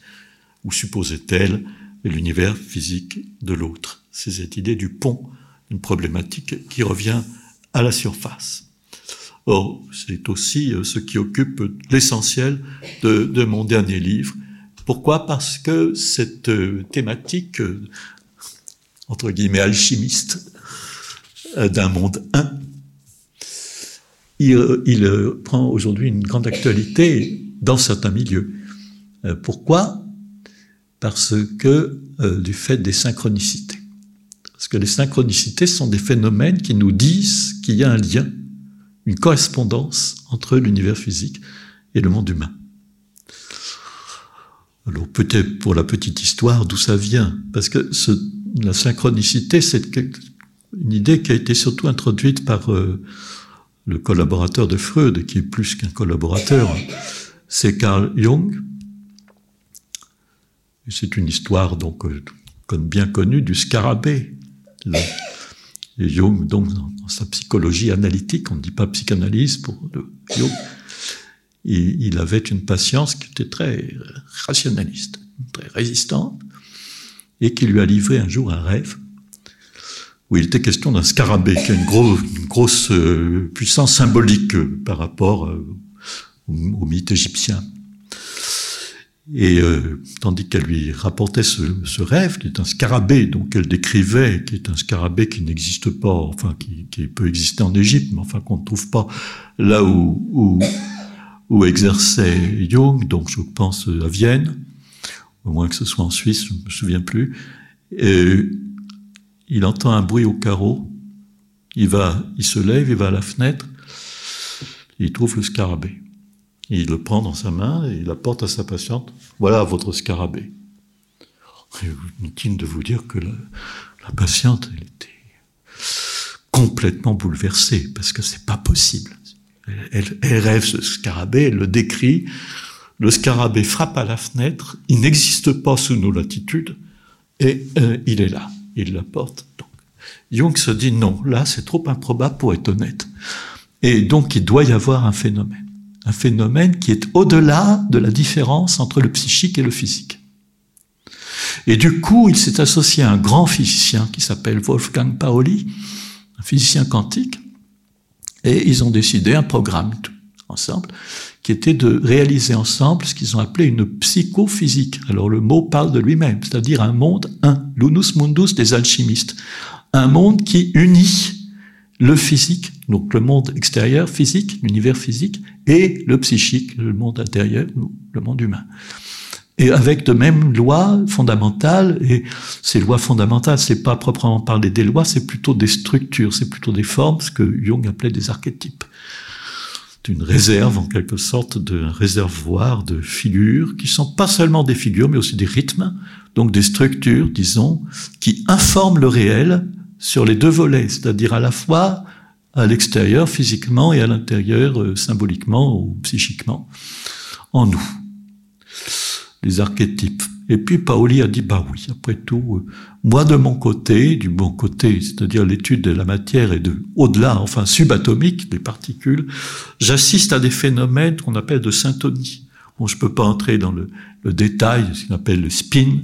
ou supposait-elle l'univers physique de l'autre. C'est cette idée du pont, une problématique qui revient à la surface. Or, c'est aussi euh, ce qui occupe l'essentiel de, mon dernier livre. Pourquoi? Parce que cette euh, thématique, euh, entre guillemets, alchimiste, d'un monde un, il prend aujourd'hui une grande actualité dans certains milieux. Euh, pourquoi? Parce que euh, du fait des synchronicités. Parce que les synchronicités sont des phénomènes qui nous disent qu'il y a un lien, une correspondance entre l'univers physique et le monde humain. Alors peut-être pour la petite histoire d'où ça vient, parce que la synchronicité, c'est une idée qui a été surtout introduite par euh, le collaborateur de Freud, qui est plus qu'un collaborateur, c'est Carl Jung. C'est une histoire donc euh, bien connue du scarabée. Jung, donc, dans sa psychologie analytique, on ne dit pas psychanalyse pour Jung, il, avait une patience qui était très rationaliste, très résistante, et qui lui a livré un jour un rêve où il était question d'un scarabée qui a une, grosse euh, puissance symbolique euh, par rapport au, mythe égyptien. Et euh, tandis qu'elle lui rapportait ce, rêve, qui est un scarabée, donc elle décrivait, qui est un scarabée qui n'existe pas, enfin qui, peut exister en Égypte, mais enfin qu'on ne trouve pas là où, exerçait Jung, donc je pense à Vienne, au moins que ce soit en Suisse, je ne me souviens plus. Et il entend un bruit au carreau, il va, il se lève, il va à la fenêtre, il trouve le scarabée. Il le prend dans sa main et il apporte à sa patiente. Voilà votre scarabée. Inutile de vous dire que la, patiente, elle était complètement bouleversée, parce que c'est pas possible. Elle, rêve ce scarabée, elle le décrit. Le scarabée frappe à la fenêtre, il n'existe pas sous nos latitudes, et euh, il est là, il la porte. Donc, Jung se dit non, là c'est trop improbable pour être honnête. Et donc il doit y avoir un phénomène. Un phénomène qui est au-delà de la différence entre le psychique et le physique. Et du coup, il s'est associé à un grand physicien qui s'appelle Wolfgang Pauli, un physicien quantique, et ils ont décidé un programme ensemble qui était de réaliser ensemble ce qu'ils ont appelé une psychophysique. Alors le mot parle de lui-même, c'est-à-dire un monde un, l'unus mundus des alchimistes, un monde qui unit le physique, donc le monde extérieur physique, l'univers physique, et le psychique, le monde intérieur, le monde humain et avec de mêmes lois fondamentales. Et ces lois fondamentales, c'est pas proprement parler des lois, c'est plutôt des structures, c'est plutôt des formes, ce que Jung appelait des archétypes. Une réserve, en quelque sorte, d'un réservoir de figures qui sont pas seulement des figures, mais aussi des rythmes, donc des structures, disons, qui informent le réel sur les deux volets, c'est-à-dire à la fois à l'extérieur physiquement et à l'intérieur euh, symboliquement ou psychiquement en nous les archétypes. Et puis Paoli a dit, bah oui, après tout, euh, moi de mon côté, du bon côté, c'est-à-dire l'étude de la matière et de au-delà, enfin subatomique, des particules, j'assiste à des phénomènes qu'on appelle de syntonie. Bon, je peux pas entrer dans le, le détail, ce qu'on appelle le spin,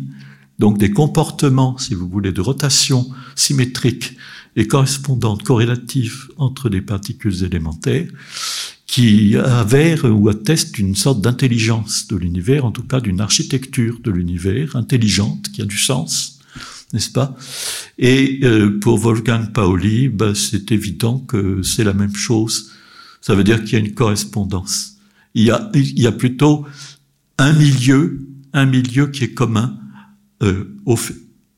donc des comportements, si vous voulez, de rotation symétrique et correspondante, corrélative entre des particules élémentaires, qui avère ou atteste une sorte d'intelligence de l'univers, en tout cas d'une architecture de l'univers intelligente, qui a du sens, n'est-ce pas? Et euh, pour Wolfgang Pauli, bah, c'est évident que c'est la même chose. Ça veut dire qu'il y a une correspondance. Il y a, plutôt un milieu, un milieu qui est commun euh,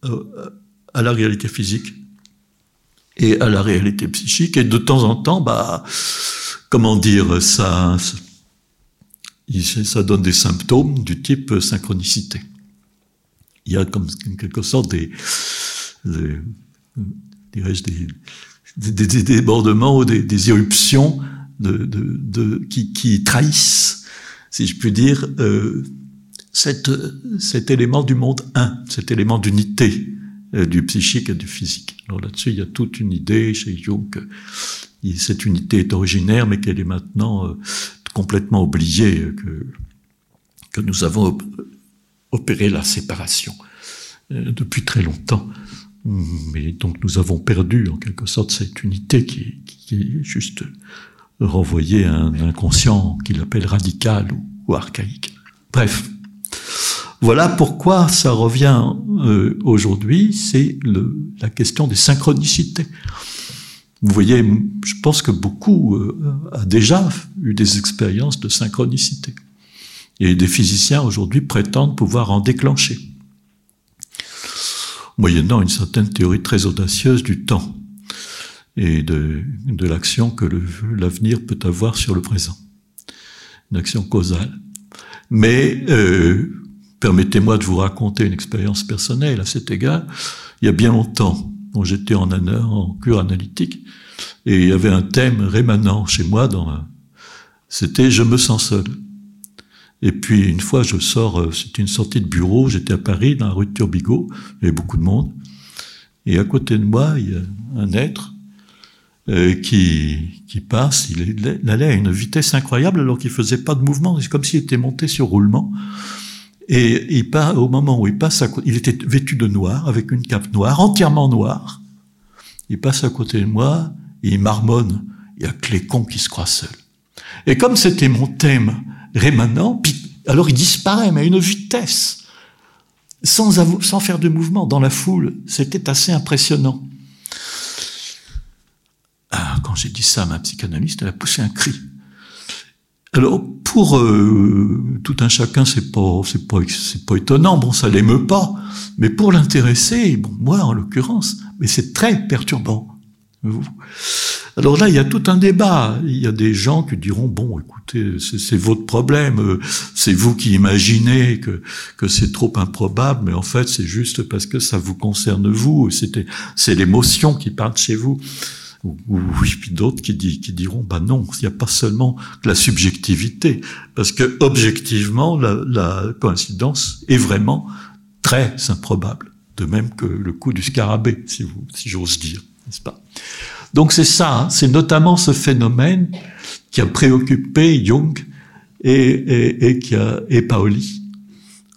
euh, à la réalité physique et à la réalité psychique. Et de temps en temps, bah comment dire, ça, ça donne des symptômes du type synchronicité. Il y a comme en quelque sorte des, des, débordements ou des, des éruptions de, qui, trahissent, si je puis dire, euh, cet élément du monde un, cet élément d'unité du psychique et du physique. Alors là-dessus, il y a toute une idée chez Jung cette unité est originaire, mais qu'elle est maintenant euh, complètement oubliée, que, que nous avons opéré la séparation euh, depuis très longtemps. Mais donc nous avons perdu en quelque sorte cette unité qui, qui est juste renvoyée à un inconscient qu'il appelle radical ou, archaïque. Bref, voilà pourquoi ça revient euh, aujourd'hui, c'est la question des synchronicités. Vous voyez, je pense que beaucoup euh, a déjà eu des expériences de synchronicité. Et des physiciens aujourd'hui prétendent pouvoir en déclencher, moyennant une certaine théorie très audacieuse du temps et de, l'action que l'avenir peut avoir sur le présent, une action causale. Mais euh, permettez-moi de vous raconter une expérience personnelle à cet égard. Il y a bien longtemps, j'étais en, en cure analytique et il y avait un thème rémanent chez moi dans c'était je me sens seul. Et puis une fois je sors, euh, c'était une sortie de bureau, j'étais à Paris dans la rue de Turbigo, il y avait beaucoup de monde. Et à côté de moi, il y a un être euh, qui, passe, il, allait à une vitesse incroyable alors qu'il faisait pas de mouvement, c'est comme s'il était monté sur roulement. Et il part, au moment où il passe, à, il était vêtu de noir, avec une cape noire, entièrement noire. Il passe à côté de moi, et il marmonne. Il y a que les cons qui se croient seuls. Et comme c'était mon thème rémanent, alors il disparaît, mais à une vitesse, sans, faire de mouvement dans la foule. C'était assez impressionnant. Ah, quand j'ai dit ça, ma psychanalyste, elle a poussé un cri. Alors, pour euh, tout un chacun, c'est pas, c'est pas, c'est pas étonnant. Bon, ça l'émeut pas. Mais pour l'intéresser, bon, moi en l'occurrence, mais c'est très perturbant. Alors là, il y a tout un débat. Il y a des gens qui diront bon, écoutez, c'est votre problème. C'est vous qui imaginez que que c'est trop improbable, mais en fait, c'est juste parce que ça vous concerne vous. C'était, c'est l'émotion qui parle chez vous. Ou, puis d'autres qui, diront bah non, il n'y a pas seulement la subjectivité, parce que objectivement la, la coïncidence est vraiment très improbable, de même que le coup du scarabée, si, si j'ose dire, n'est-ce pas? Donc c'est ça, hein, c'est notamment ce phénomène qui a préoccupé Jung et, et, et qui a et Paoli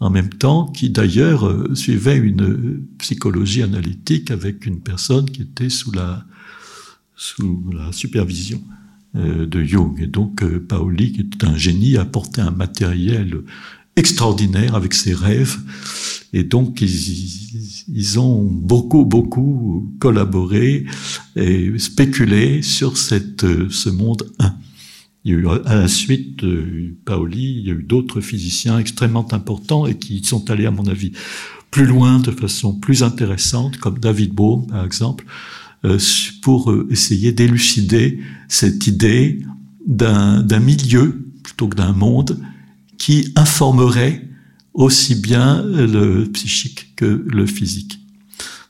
en même temps, qui d'ailleurs euh, suivait une psychologie analytique avec une personne qui était sous la sous la supervision euh, de Jung. Et donc euh, Paoli, qui est un génie, a apporté un matériel extraordinaire avec ses rêves. Et donc, ils, ils, ont beaucoup, beaucoup collaboré et spéculé sur cette, ce monde 1. Il y a eu, à la suite Paoli, il y a eu d'autres physiciens extrêmement importants et qui sont allés, à mon avis, plus loin, de façon plus intéressante, comme David Bohm, par exemple, euh, pour euh, essayer d'élucider cette idée d'un milieu, plutôt que d'un monde, qui informerait aussi bien le psychique que le physique,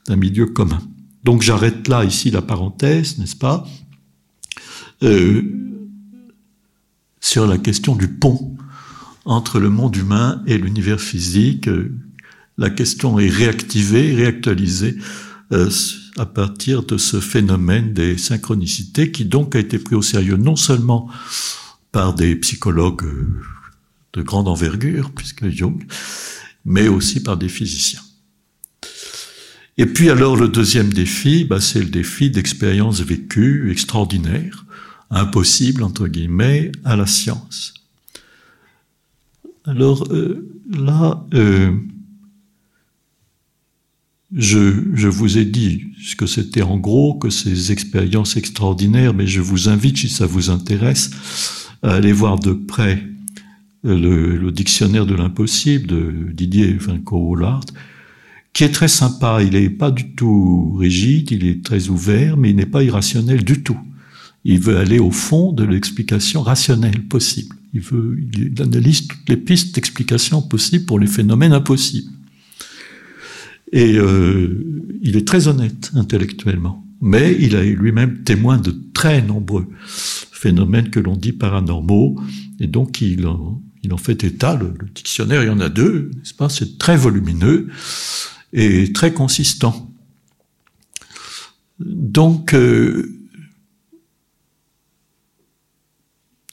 d'un milieu commun. Donc j'arrête là ici la parenthèse, n'est-ce pas euh, Sur la question du pont entre le monde humain et l'univers physique, la question est réactivée, réactualisée euh, à partir de ce phénomène des synchronicités qui donc a été pris au sérieux non seulement par des psychologues euh, de grande envergure, puisque Jung, mais aussi par des physiciens. Et puis alors le deuxième défi, bah, c'est le défi d'expériences vécues extraordinaires, impossibles entre guillemets, à la science. Alors euh, là, euh, je, vous ai dit ce que c'était en gros, que ces expériences extraordinaires, mais je vous invite, si ça vous intéresse, à aller voir de près le, dictionnaire de l'impossible de Didier Vinco-Hollard, qui est très sympa. Il n'est pas du tout rigide, il est très ouvert, mais il n'est pas irrationnel du tout. Il veut aller au fond de l'explication rationnelle possible. Il veut, il analyse toutes les pistes d'explication possibles pour les phénomènes impossibles. Et euh, il est très honnête intellectuellement, mais il est lui-même témoin de très nombreux phénomènes que l'on dit paranormaux, et donc il en, il en fait état, le, dictionnaire, il y en a deux, n'est-ce pas? C'est très volumineux et très consistant. Donc, euh,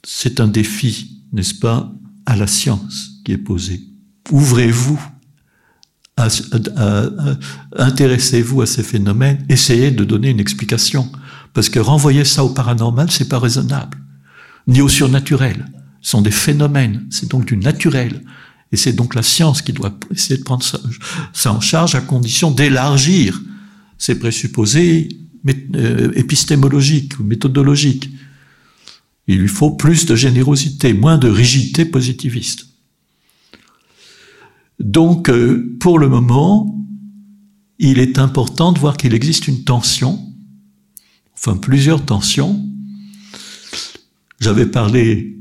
c'est un défi, n'est-ce pas, à la science qui est posé. Ouvrez-vous, intéressez-vous à ces phénomènes, essayez de donner une explication, parce que renvoyer ça au paranormal, c'est pas raisonnable, ni au surnaturel sont des phénomènes, c'est donc du naturel. Et c'est donc la science qui doit essayer de prendre ça, en charge à condition d'élargir ses présupposés euh, épistémologiques ou méthodologiques. Il lui faut plus de générosité, moins de rigidité positiviste. Donc, euh, pour le moment, il est important de voir qu'il existe une tension, enfin plusieurs tensions. J'avais parlé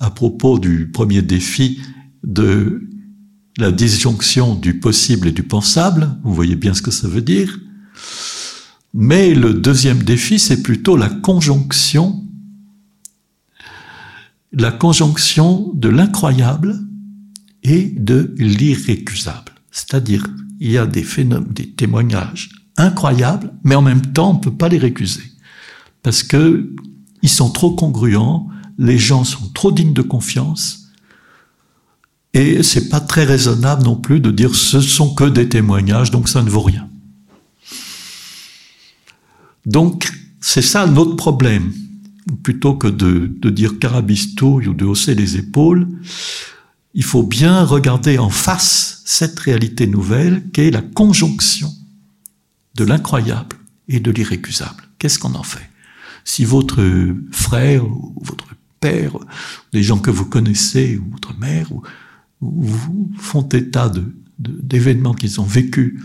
à propos du premier défi de la disjonction du possible et du pensable. Vous voyez bien ce que ça veut dire. Mais le deuxième défi, c'est plutôt la conjonction, la conjonction de l'incroyable et de l'irrécusable. C'est-à-dire, il y a des témoignages incroyables, mais en même temps, on ne peut pas les récuser. Parce que ils sont trop congruents les gens sont trop dignes de confiance et c'est pas très raisonnable non plus de dire ce sont que des témoignages, donc ça ne vaut rien. Donc, c'est ça notre problème. Plutôt que de, de dire carabistouille ou de hausser les épaules, il faut bien regarder en face cette réalité nouvelle qui est la conjonction de l'incroyable et de l'irrécusable. Qu'est-ce qu'on en fait? Si votre frère ou votre père, des gens que vous connaissez, ou votre mère, ou, vous font état d'événements qu'ils ont vécus.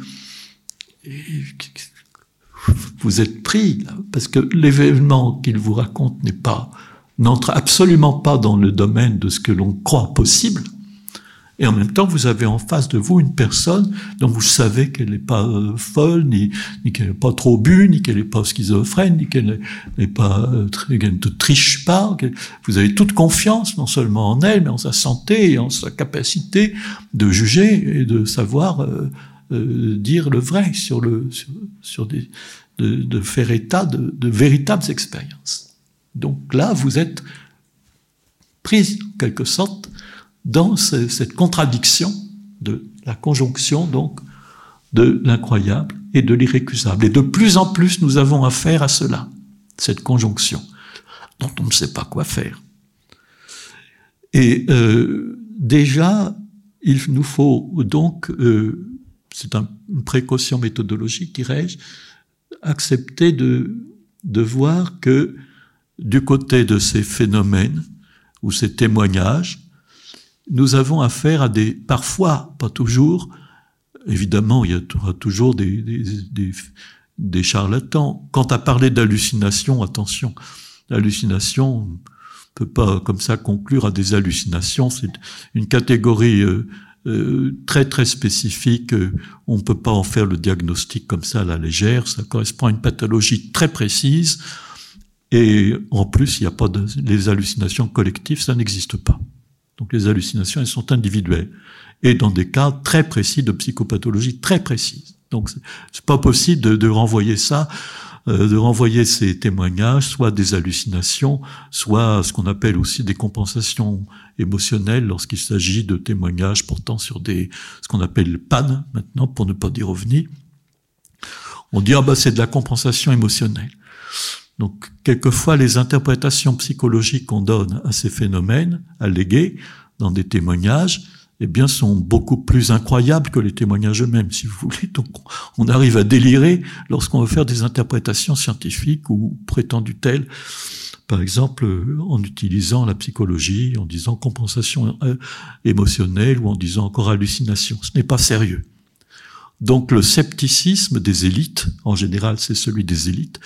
vous êtes pris, parce que l'événement qu'ils vous racontent n'entre absolument pas dans le domaine de ce que l'on croit possible. Et en même temps, vous avez en face de vous une personne dont vous savez qu'elle n'est pas euh, folle, ni, qu'elle n'est pas trop bu, ni qu'elle n'est pas schizophrène, ni qu'elle n'est pas, euh, ne triche pas. Vous avez toute confiance, non seulement en elle, mais en sa santé et en sa capacité de juger et de savoir euh, euh dire le vrai sur des, de, de, faire état de, de véritables expériences. Donc là, vous êtes prise, en quelque sorte, dans cette contradiction de la conjonction donc de l'incroyable et de l'irrécusable. Et de plus en plus, nous avons affaire à cela, cette conjonction, dont on ne sait pas quoi faire. Et euh, déjà, il nous faut donc, euh, c'est une précaution méthodologique, dirais-je, accepter de, de voir que du côté de ces phénomènes ou ces témoignages, nous avons affaire à des, parfois, pas toujours, évidemment, il y aura toujours des, charlatans. Quant à parler d'hallucination, attention, l'hallucination, on peut pas comme ça conclure à des hallucinations, c'est une catégorie euh, euh, très très spécifique, on ne peut pas en faire le diagnostic comme ça à la légère, ça correspond à une pathologie très précise, et en plus, il n'y a pas de, les hallucinations collectives, ça n'existe pas. Donc les hallucinations, elles sont individuelles et dans des cas très précis de psychopathologie très précise. Donc c'est pas possible de, de renvoyer ça, euh, de renvoyer ces témoignages, soit des hallucinations, soit ce qu'on appelle aussi des compensations émotionnelles lorsqu'il s'agit de témoignages portant sur des ce qu'on appelle panne maintenant pour ne pas dire ovni. On dit ah bah c'est de la compensation émotionnelle. Donc, quelquefois, les interprétations psychologiques qu'on donne à ces phénomènes allégués dans des témoignages, eh bien, sont beaucoup plus incroyables que les témoignages eux-mêmes, si vous voulez. *laughs* Donc, on arrive à délirer lorsqu'on veut faire des interprétations scientifiques ou prétendues telles. Par exemple, en utilisant la psychologie, en disant compensation euh, émotionnelle ou en disant encore hallucination. Ce n'est pas sérieux. Donc, le scepticisme des élites, en général, c'est celui des élites,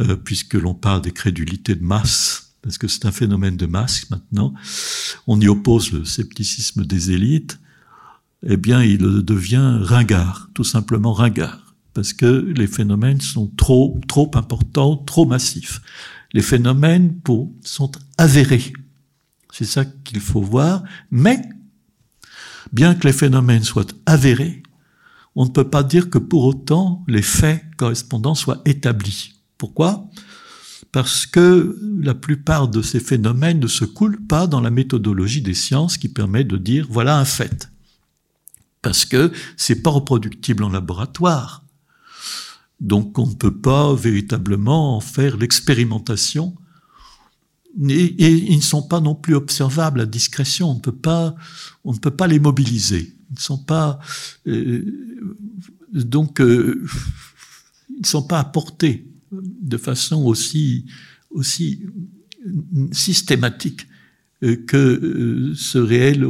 euh, puisque l'on parle des crédulités de masse, parce que c'est un phénomène de masse maintenant, on y oppose le scepticisme des élites, eh bien il devient ringard, tout simplement ringard, parce que les phénomènes sont trop, trop importants, trop massifs. Les phénomènes sont avérés. C'est ça qu'il faut voir, mais bien que les phénomènes soient avérés, on ne peut pas dire que pour autant les faits correspondants soient établis. Pourquoi? Parce que la plupart de ces phénomènes ne se coulent pas dans la méthodologie des sciences qui permet de dire voilà un fait. Parce que c'est pas reproductible en laboratoire. Donc on ne peut pas véritablement en faire l'expérimentation. Et, ils ne sont pas non plus observables à discrétion. On ne peut pas, les mobiliser. Ils ne sont pas, euh, donc, euh, ils ne sont pas apportés de façon aussi, aussi systématique euh, que euh, ce réel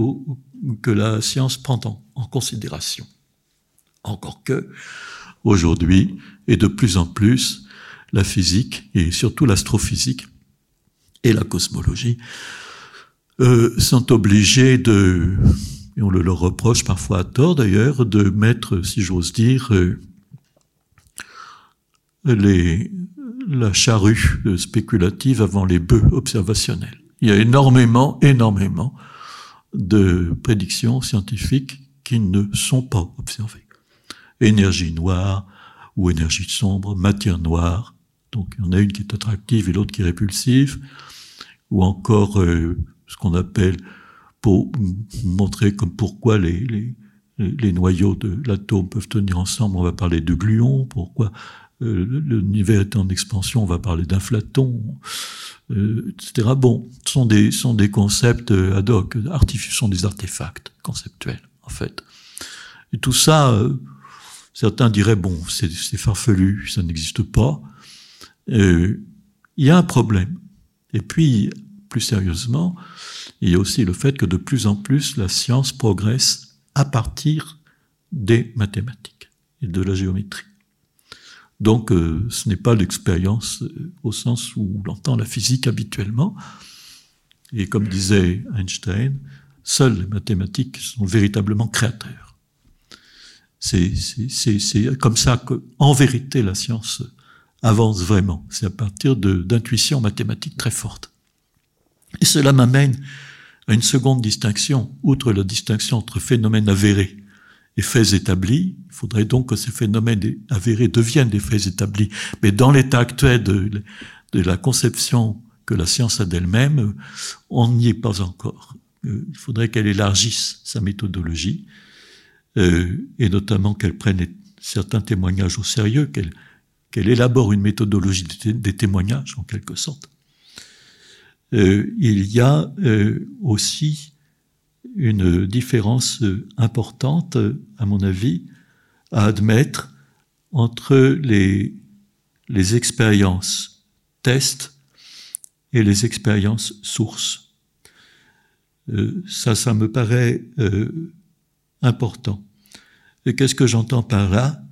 que la science prend en, considération. Encore que, aujourd'hui, et de plus en plus, la physique, et surtout l'astrophysique et la cosmologie, euh, sont obligés de, et on le leur reproche parfois à tort d'ailleurs, de mettre, si j'ose dire, les, la charrue spéculative avant les bœufs observationnels. Il y a énormément, énormément de prédictions scientifiques qui ne sont pas observées. Énergie noire ou énergie sombre, matière noire. Donc il y en a une qui est attractive et l'autre qui est répulsive. Ou encore euh, ce qu'on appelle, pour montrer comme pourquoi les, les, les noyaux de l'atome peuvent tenir ensemble, on va parler de gluons, pourquoi l'univers est en expansion, on va parler d'inflaton, euh, etc. Bon, ce sont des, sont des concepts euh, ad hoc, sont des artefacts conceptuels, en fait. Et tout ça, euh, certains diraient, bon, c'est farfelu, ça n'existe pas. Il y a un problème. Et puis, plus sérieusement, il y a aussi le fait que de plus en plus, la science progresse à partir des mathématiques et de la géométrie. Donc euh, ce n'est pas l'expérience euh, au sens où l'entend la physique habituellement. Et comme disait Einstein, Seuls les mathématiques sont véritablement créateurs. C'est comme ça que, en vérité, la science avance vraiment. C'est à partir d'intuitions mathématiques très fortes. Et cela m'amène à une seconde distinction, outre la distinction entre phénomènes avérés et faits établis. Il faudrait donc que ces phénomènes avérés deviennent des faits établis. Mais dans l'état actuel de, la conception que la science a d'elle-même, on n'y est pas encore. Euh, il faudrait qu'elle élargisse sa méthodologie, euh, et notamment qu'elle prenne certains témoignages au sérieux, qu'elle qu'elle élabore une méthodologie des témoignages, en quelque sorte. Euh, il y a aussi une différence importante, à mon avis, à admettre entre les, expériences tests et les expériences sources. Euh, ça, ça me paraît euh, important. Et qu'est-ce que j'entends par là?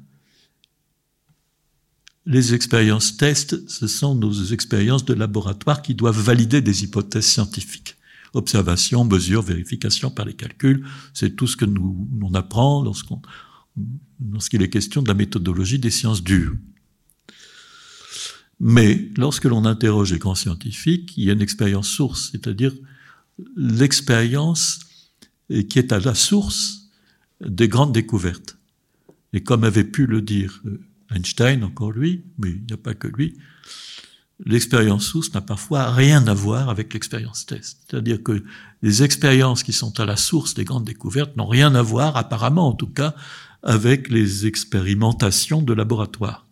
Les expériences tests, ce sont nos expériences de laboratoire qui doivent valider des hypothèses scientifiques. Observation, mesure, vérification par les calculs, c'est tout ce que nous on apprend lorsqu'il est question de la méthodologie des sciences dures. Mais lorsque l'on interroge les grands scientifiques, il y a une expérience source, c'est-à-dire l'expérience qui est à la source des grandes découvertes. Et comme avait pu le dire euh, Einstein, encore lui, mais il n'y a pas que lui, l'expérience source n'a parfois rien à voir avec l'expérience test. C'est-à-dire que les expériences qui sont à la source des grandes découvertes n'ont rien à voir, apparemment en tout cas, avec les expérimentations de laboratoire.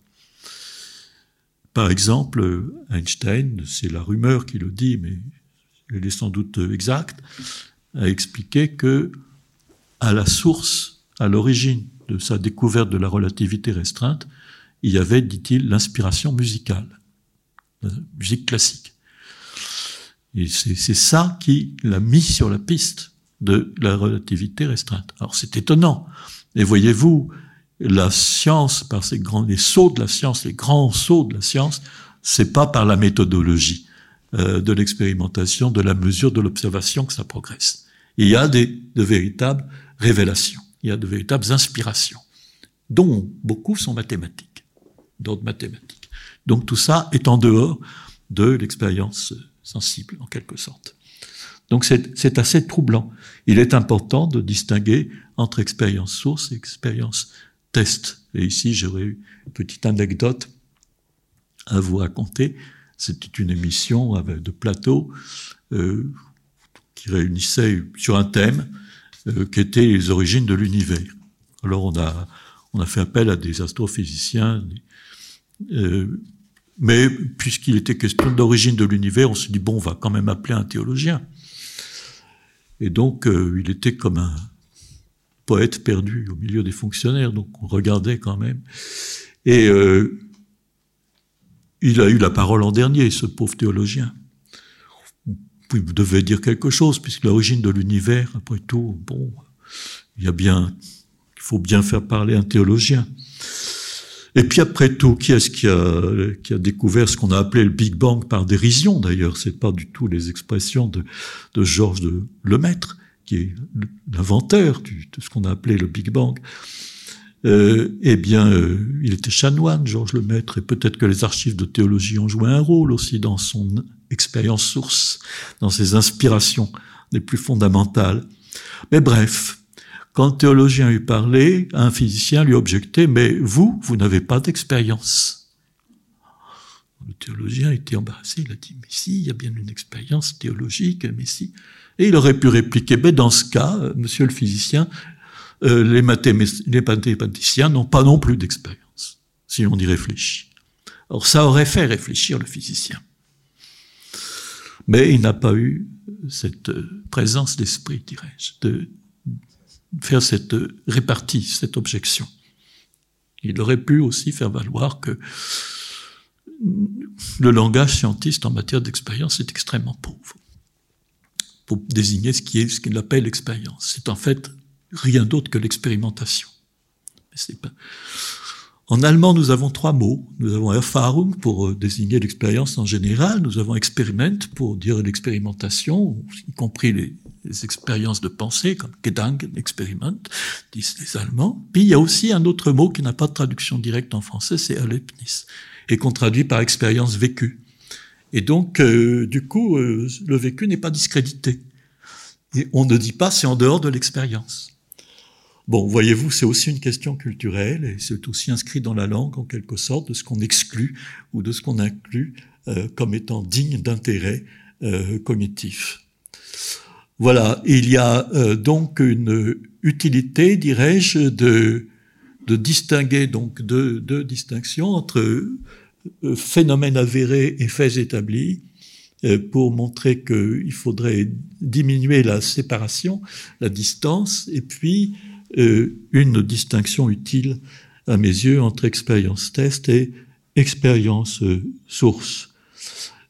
Par exemple, Einstein, c'est la rumeur qui le dit, mais elle est sans doute exacte, a expliqué que à la source, à l'origine de sa découverte de la relativité restreinte, il y avait, dit-il, l'inspiration musicale, la musique classique. Et c'est ça qui l'a mis sur la piste de la relativité restreinte. Alors c'est étonnant. Et voyez-vous, la science, par ces grands, les sauts de la science, les grands sauts de la science, c'est pas par la méthodologie euh, de l'expérimentation, de la mesure, de l'observation que ça progresse. Il y a des, de véritables révélations, il y a de véritables inspirations, dont beaucoup sont mathématiques, d'autres mathématiques. Donc tout ça est en dehors de l'expérience sensible, en quelque sorte. Donc c'est assez troublant. Il est important de distinguer entre expérience source et expérience et ici, j'aurais eu une petite anecdote à vous raconter. C'était une émission de plateau euh, qui réunissait sur un thème euh, qui était les origines de l'univers. Alors on a, on a fait appel à des astrophysiciens, euh, mais puisqu'il était question d'origine de l'univers, on s'est dit, bon, on va quand même appeler un théologien. Et donc, il était comme un, poète perdu au milieu des fonctionnaires, donc on regardait quand même. Et euh, il a eu la parole en dernier, ce pauvre théologien. Vous devez dire quelque chose, puisque l'origine de l'univers, après tout, bon, il y a bien, il faut bien faire parler un théologien. Et puis après tout, qui est-ce qui a, découvert ce qu'on a appelé le Big Bang par dérision d'ailleurs? C'est pas du tout les expressions de, de Georges de Lemaître qui est l'inventeur de ce qu'on a appelé le Big Bang, euh, eh bien, euh, il était chanoine, Georges Lemaître, et peut-être que les archives de théologie ont joué un rôle aussi dans son expérience source, dans ses inspirations les plus fondamentales. Mais bref, quand le théologien eut parlé, un physicien lui objectait, mais vous, vous n'avez pas d'expérience. Le théologien était embarrassé, il a dit, mais si, il y a bien une expérience théologique, mais si. Et il aurait pu répliquer, mais dans ce cas, monsieur le physicien, euh, les, mathématiciens n'ont pas non plus d'expérience, si on y réfléchit. Alors ça aurait fait réfléchir le physicien. Mais il n'a pas eu cette euh, présence d'esprit, dirais-je, faire cette répartie, cette objection. Il aurait pu aussi faire valoir que le langage scientiste en matière d'expérience est extrêmement pauvre pour désigner ce qui ce qu'il appelle l'expérience. C'est en fait rien d'autre que l'expérimentation. En allemand, nous avons trois mots. Nous avons Erfahrung pour euh, désigner l'expérience en général. Nous avons Experiment pour dire l'expérimentation, y compris les, des expériences de pensée, comme Gedankenexperiment, disent les Allemands. Puis il y a aussi un autre mot qui n'a pas de traduction directe en français, c'est Erlebnis, et qu'on traduit par expérience vécue. Et donc, euh, du coup, euh, le vécu n'est pas discrédité. Et on ne dit pas c'est en dehors de l'expérience. Bon, voyez-vous, c'est aussi une question culturelle et c'est aussi inscrit dans la langue en quelque sorte de ce qu'on exclut ou de ce qu'on inclut euh, comme étant digne d'intérêt cognitif. Voilà, il y a euh, donc une utilité, dirais-je, de, distinguer donc deux, distinctions entre euh, phénomènes avérés et faits établis pour montrer qu'il faudrait diminuer la séparation, la distance, et puis euh, une distinction utile à mes yeux entre expérience test et expérience euh, source.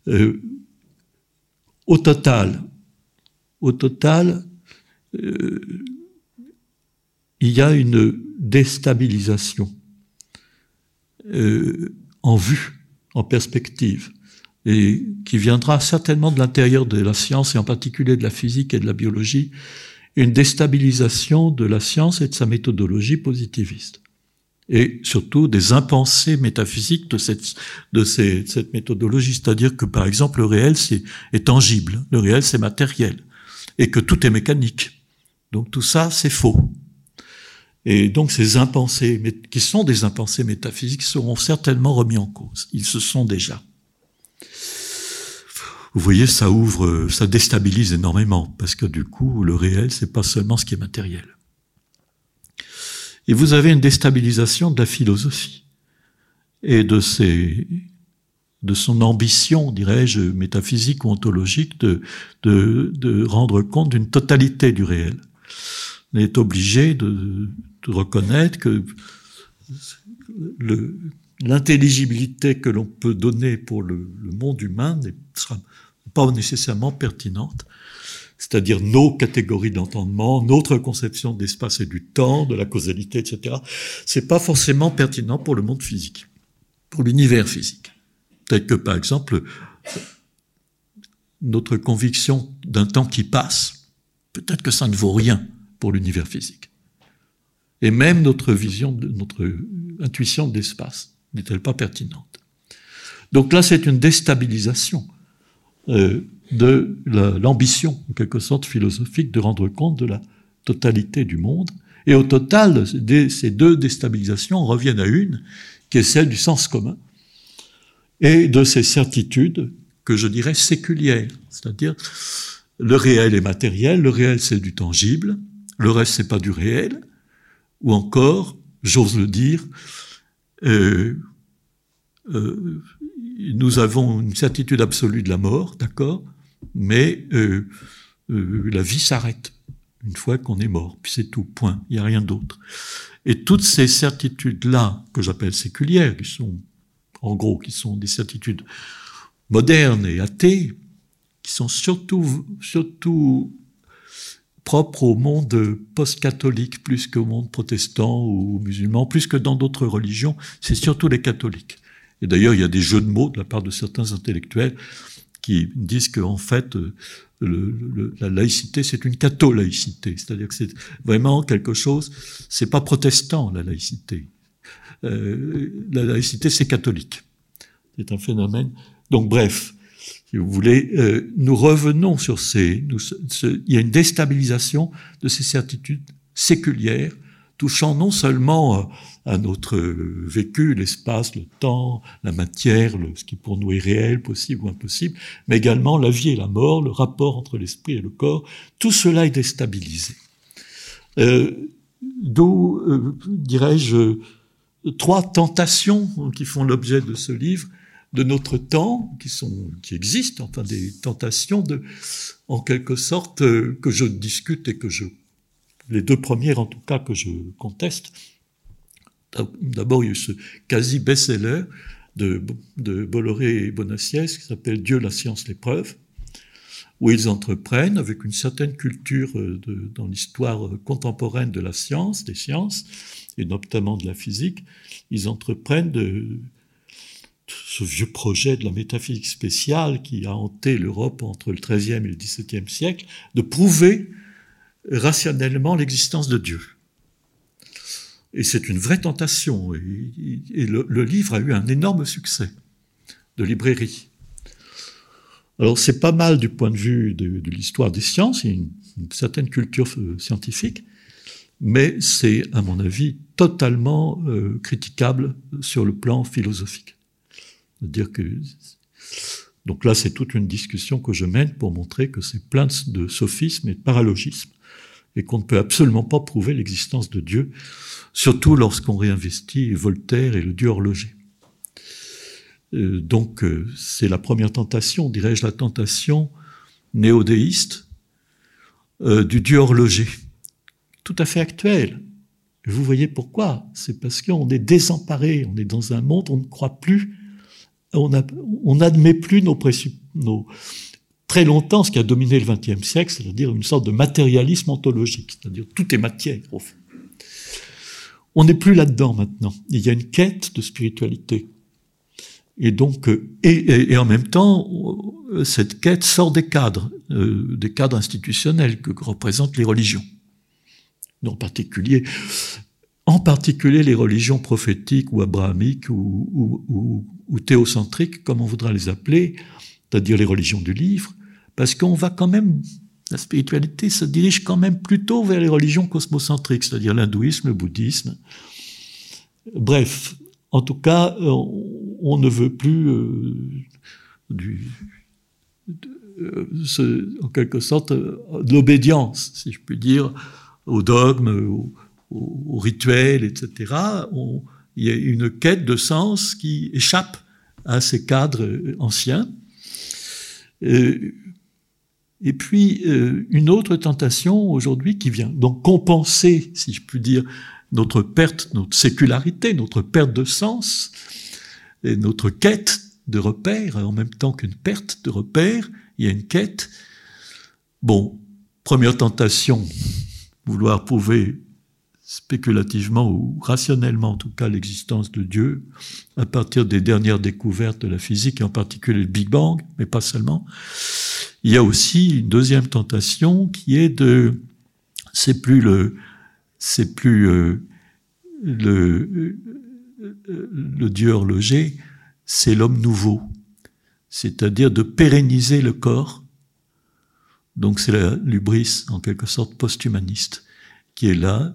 Euh, au total, au total, il y a une déstabilisation en vue, en perspective, et qui viendra certainement de l'intérieur de la science et en particulier de la physique et de la biologie, une déstabilisation de la science et de sa méthodologie positiviste. Et surtout des impensés métaphysiques de cette, méthodologie. C'est-à-dire que, par exemple, le réel est tangible, le réel c'est matériel, et que tout est mécanique. Donc tout ça, c'est faux. Et donc ces impensés, qui sont des impensés métaphysiques, seront certainement remis en cause. Ils se sont déjà. Vous voyez, ça ouvre, ça déstabilise énormément, parce que du coup, le réel, c'est pas seulement ce qui est matériel. Et vous avez une déstabilisation de la philosophie et de ses, de son ambition, dirais-je, métaphysique ou ontologique de, rendre compte d'une totalité du réel. On est obligé de, reconnaître que l'intelligibilité que l'on peut donner pour le, monde humain sera pas nécessairement pertinente, c'est-à-dire nos catégories d'entendement, notre conception de l'espace et du temps, de la causalité, etc. C'est pas forcément pertinent pour le monde physique, pour l'univers physique. Peut-être que, par exemple, notre conviction d'un temps qui passe, peut-être que ça ne vaut rien pour l'univers physique. Et même notre vision, notre intuition de l'espace n'est-elle pas pertinente? Donc là, c'est une déstabilisation euh, de l'ambition, en quelque sorte philosophique, de rendre compte de la totalité du monde. Et au total, ces deux déstabilisations reviennent à une, qui est celle du sens commun, et de ces certitudes que je dirais séculières, c'est-à-dire le réel est matériel, le réel c'est du tangible, le reste c'est pas du réel, ou encore, j'ose le dire, euh, euh, nous avons une certitude absolue de la mort, d'accord, mais euh, euh, la vie s'arrête une fois qu'on est mort, puis c'est tout, point, il n'y a rien d'autre. Et toutes ces certitudes-là, que j'appelle séculières, qui sont, en gros, qui sont des certitudes modernes et athées, qui sont surtout, surtout propres au monde post-catholique plus qu'au monde protestant ou musulman, plus que dans d'autres religions, c'est surtout les catholiques. Et d'ailleurs, il y a des jeux de mots de la part de certains intellectuels qui disent qu'en fait, euh, la laïcité, c'est une catho-laïcité. C'est-à-dire que c'est vraiment quelque chose, c'est pas protestant, la laïcité. Euh, la laïcité, c'est catholique. C'est un phénomène. Donc, bref, si vous voulez, euh, nous revenons sur ces, il y a une déstabilisation de ces certitudes séculières touchant non seulement euh, à notre vécu, l'espace, le temps, la matière, ce qui pour nous est réel, possible ou impossible, mais également la vie et la mort, le rapport entre l'esprit et le corps, tout cela est déstabilisé. Euh, D'où, euh, dirais-je, trois tentations qui font l'objet de ce livre de notre temps, qui sont, qui existent, enfin des tentations de, en quelque sorte, euh, que je discute et que je les deux premières en tout cas que je conteste. D'abord, il y a eu ce quasi best-seller de, de, Bolloré et Bonacieux qui s'appelle Dieu, la science, l'épreuve, où ils entreprennent, avec une certaine culture euh, dans l'histoire contemporaine de la science, des sciences, et notamment de la physique, ils entreprennent ce vieux projet de la métaphysique spéciale qui a hanté l'Europe entre le XIIIe et le XVIIe siècle, de prouver rationnellement l'existence de Dieu. Et c'est une vraie tentation. Et, le, livre a eu un énorme succès de librairie. Alors c'est pas mal du point de vue de, l'histoire des sciences, il y a une, certaine culture euh, scientifique, mais c'est, à mon avis, totalement euh, critiquable sur le plan philosophique. Dire que donc là, c'est toute une discussion que je mène pour montrer que c'est plein de sophismes et de paralogismes et qu'on ne peut absolument pas prouver l'existence de Dieu, surtout lorsqu'on réinvestit Voltaire et le Dieu horloger. Euh, donc euh, c'est la première tentation, dirais-je, la tentation néodéiste du Dieu horloger, tout à fait actuelle. Vous voyez pourquoi? C'est parce qu'on est désemparé, on est dans un monde, on ne croit plus, on n'admet plus nos, nos, très longtemps ce qui a dominé le XXe siècle, c'est-à-dire une sorte de matérialisme ontologique, c'est-à-dire tout est matière au fond. On n'est plus là-dedans maintenant. Il y a une quête de spiritualité. Et donc, euh, et, en même temps, euh, cette quête sort des cadres, euh, des cadres institutionnels que représentent les religions. En particulier, en particulier les religions prophétiques ou abrahamiques ou, théocentriques, comme on voudra les appeler, c'est-à-dire les religions du livre, parce qu'on va quand même, la spiritualité se dirige quand même plutôt vers les religions cosmocentriques, c'est-à-dire l'hindouisme, le bouddhisme. Bref, en tout cas, on, ne veut plus euh, du, euh, en quelque sorte, de l'obédience, si je puis dire, au dogme, au, rituel, etc. il y a une quête de sens qui échappe à ces cadres anciens. Euh, et puis euh, une autre tentation aujourd'hui qui vient donc compenser, si je puis dire, notre perte, notre sécularité, notre perte de sens, et notre quête de repères, en même temps qu'une perte de repères, il y a une quête. Bon, première tentation, vouloir prouver spéculativement ou rationnellement en tout cas l'existence de Dieu à partir des dernières découvertes de la physique et en particulier le Big Bang, mais pas seulement. Il y a aussi une deuxième tentation qui est de c'est plus le c'est plus euh, le le Dieu horloger, c'est l'homme nouveau, c'est-à-dire de pérenniser le corps. Donc c'est la lubris en quelque sorte post-humaniste qui est là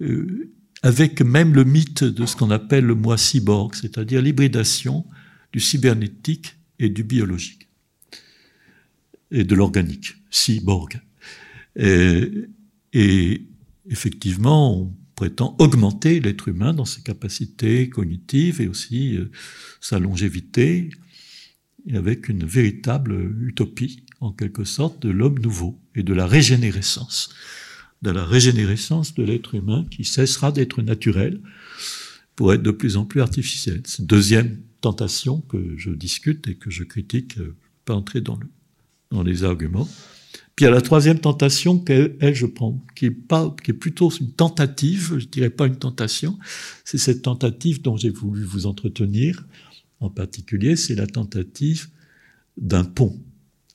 euh, avec même le mythe de ce qu'on appelle le moi cyborg, c'est-à-dire l'hybridation du cybernétique et du biologique, et de l'organique, cyborg. Et, effectivement, on prétend augmenter l'être humain dans ses capacités cognitives et aussi euh, sa longévité, avec une véritable utopie, en quelque sorte, de l'homme nouveau et de la régénérescence de la régénérescence de l'être humain qui cessera d'être naturel pour être de plus en plus artificiel. C'est deuxième tentation que je discute et que je critique, euh, pas entrer dans, le, dans les arguments. Puis il y a la troisième tentation je prends, qui est qui est plutôt une tentative, je dirais pas une tentation, c'est cette tentative dont j'ai voulu vous entretenir. En particulier, c'est la tentative d'un pont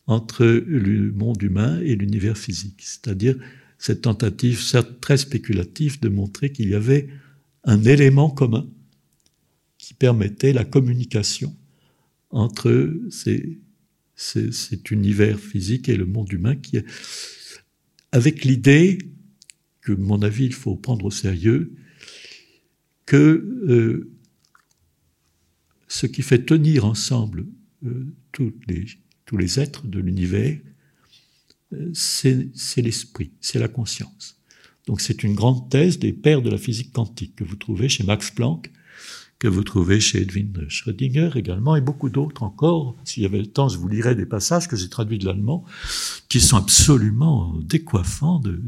entre le monde humain et l'univers physique. C'est-à-dire cette tentative, certes très spéculative, de montrer qu'il y avait un élément commun qui permettait la communication entre cet univers physique et le monde humain, avec l'idée que, à mon avis, il faut prendre au sérieux, que euh, ce qui fait tenir ensemble euh, tous, les, êtres de l'univers, c'est l'esprit, c'est la conscience. Donc c'est une grande thèse des pères de la physique quantique que vous trouvez chez Max Planck, que vous trouvez chez Edwin Schrödinger également, et beaucoup d'autres encore. S'il y avait le temps, je vous lirais des passages que j'ai traduits de l'allemand, qui sont absolument décoiffants de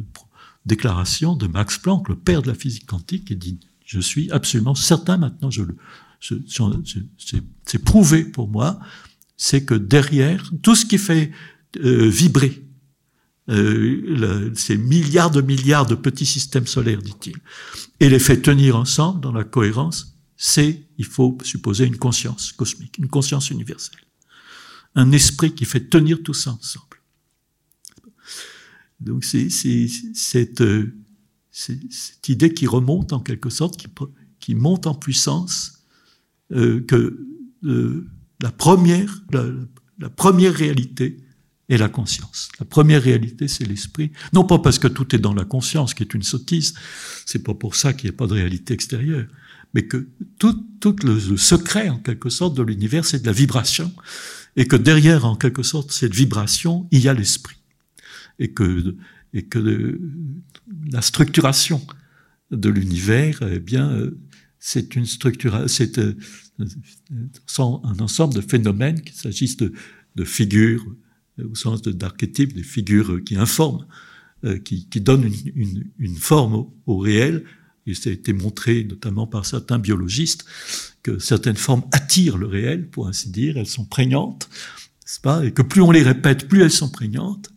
déclarations de Max Planck, le père de la physique quantique, qui dit, je suis absolument certain maintenant, je le, c'est prouvé pour moi, c'est que derrière tout ce qui fait euh, vibrer euh, ces milliards de milliards de petits systèmes solaires, dit-il, et les fait tenir ensemble dans la cohérence, c'est, il faut supposer une conscience cosmique, une conscience universelle. Un esprit qui fait tenir tout ça ensemble. Donc c'est cette, cette, idée qui remonte en quelque sorte, qui, qui monte en puissance, euh, que euh, la, première, la, la première réalité est la conscience. La première réalité, c'est l'esprit. Non pas parce que tout est dans la conscience, qui est une sottise, c'est pas pour ça qu'il n'y a pas de réalité extérieure, mais que tout, tout le, secret, en quelque sorte, de l'univers, c'est de la vibration, et que derrière, en quelque sorte, cette vibration, il y a l'esprit. Et que, et que la structuration de l'univers, eh bien, c'est une structure, c'est euh, un ensemble de phénomènes, qu'il s'agisse de, de, figures, euh, au sens d'archétypes, des figures qui informent, euh, qui, donnent une, forme au, réel. Et ça a été montré notamment par certains biologistes que certaines formes attirent le réel, pour ainsi dire, elles sont prégnantes, pas, et que plus on les répète, plus elles sont prégnantes.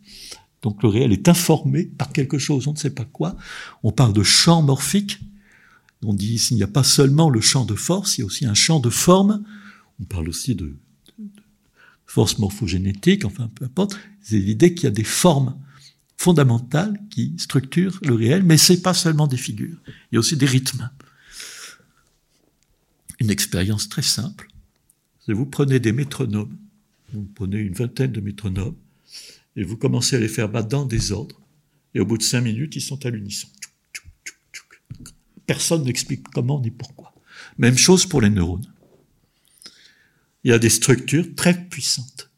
Donc le réel est informé par quelque chose, on ne sait pas quoi. On parle de champ morphique. On dit qu'il n'y a pas seulement le champ de force, il y a aussi un champ de forme. On parle aussi de, force morphogénétique, enfin peu importe. C'est l'idée qu'il y a des formes fondamentales qui structurent le réel, mais c'est pas seulement des figures. Il y a aussi des rythmes. Une expérience très simple. Vous prenez des métronomes, vous prenez une vingtaine de métronomes, et vous commencez à les faire battre dans le désordre, et au bout de cinq minutes, ils sont à l'unisson. Personne n'explique comment ni pourquoi. Même chose pour les neurones. Il y a des structures très puissantes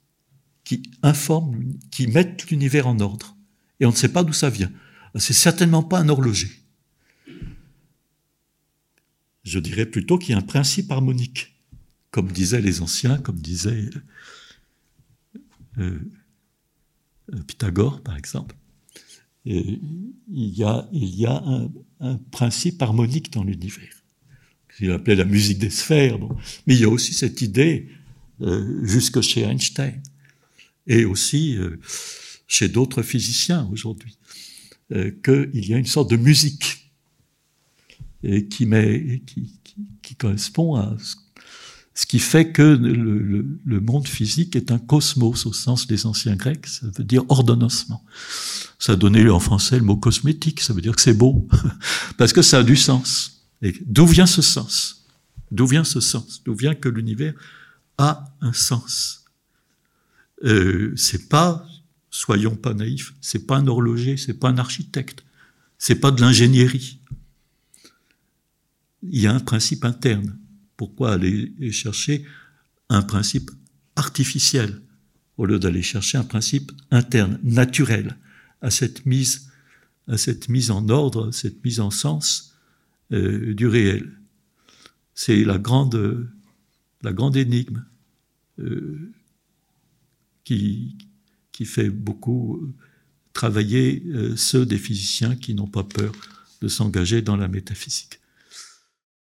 qui informent, qui mettent l'univers en ordre. Et on ne sait pas d'où ça vient. C'est certainement pas un horloger. Je dirais plutôt qu'il y a un principe harmonique, comme disaient les anciens, comme disait euh, Pythagore, par exemple. Il y a un, un principe harmonique dans l'univers, qu'il appelait la musique des sphères. Mais il y a aussi cette idée, euh, jusque chez Einstein, et aussi euh, chez d'autres physiciens aujourd'hui, euh, qu'il y a une sorte de musique et qui, met, qui, qui, qui correspond à ce ce qui fait que le, monde physique est un cosmos au sens des anciens grecs, ça veut dire ordonnancement. Ça donné en français le mot cosmétique, ça veut dire que c'est beau, *laughs* parce que ça a du sens. Et d'où vient ce sens? D'où vient ce sens? D'où vient que l'univers a un sens? Euh, C'est pas, soyons pas naïfs, c'est pas un horloger, c'est pas un architecte, c'est pas de l'ingénierie. Il y a un principe interne pourquoi aller chercher un principe artificiel au lieu d'aller chercher un principe interne, naturel, à cette mise, en ordre, cette mise en sens euh, du réel. C'est la grande, énigme euh, qui, qui fait beaucoup travailler euh, ceux des physiciens qui n'ont pas peur de s'engager dans la métaphysique.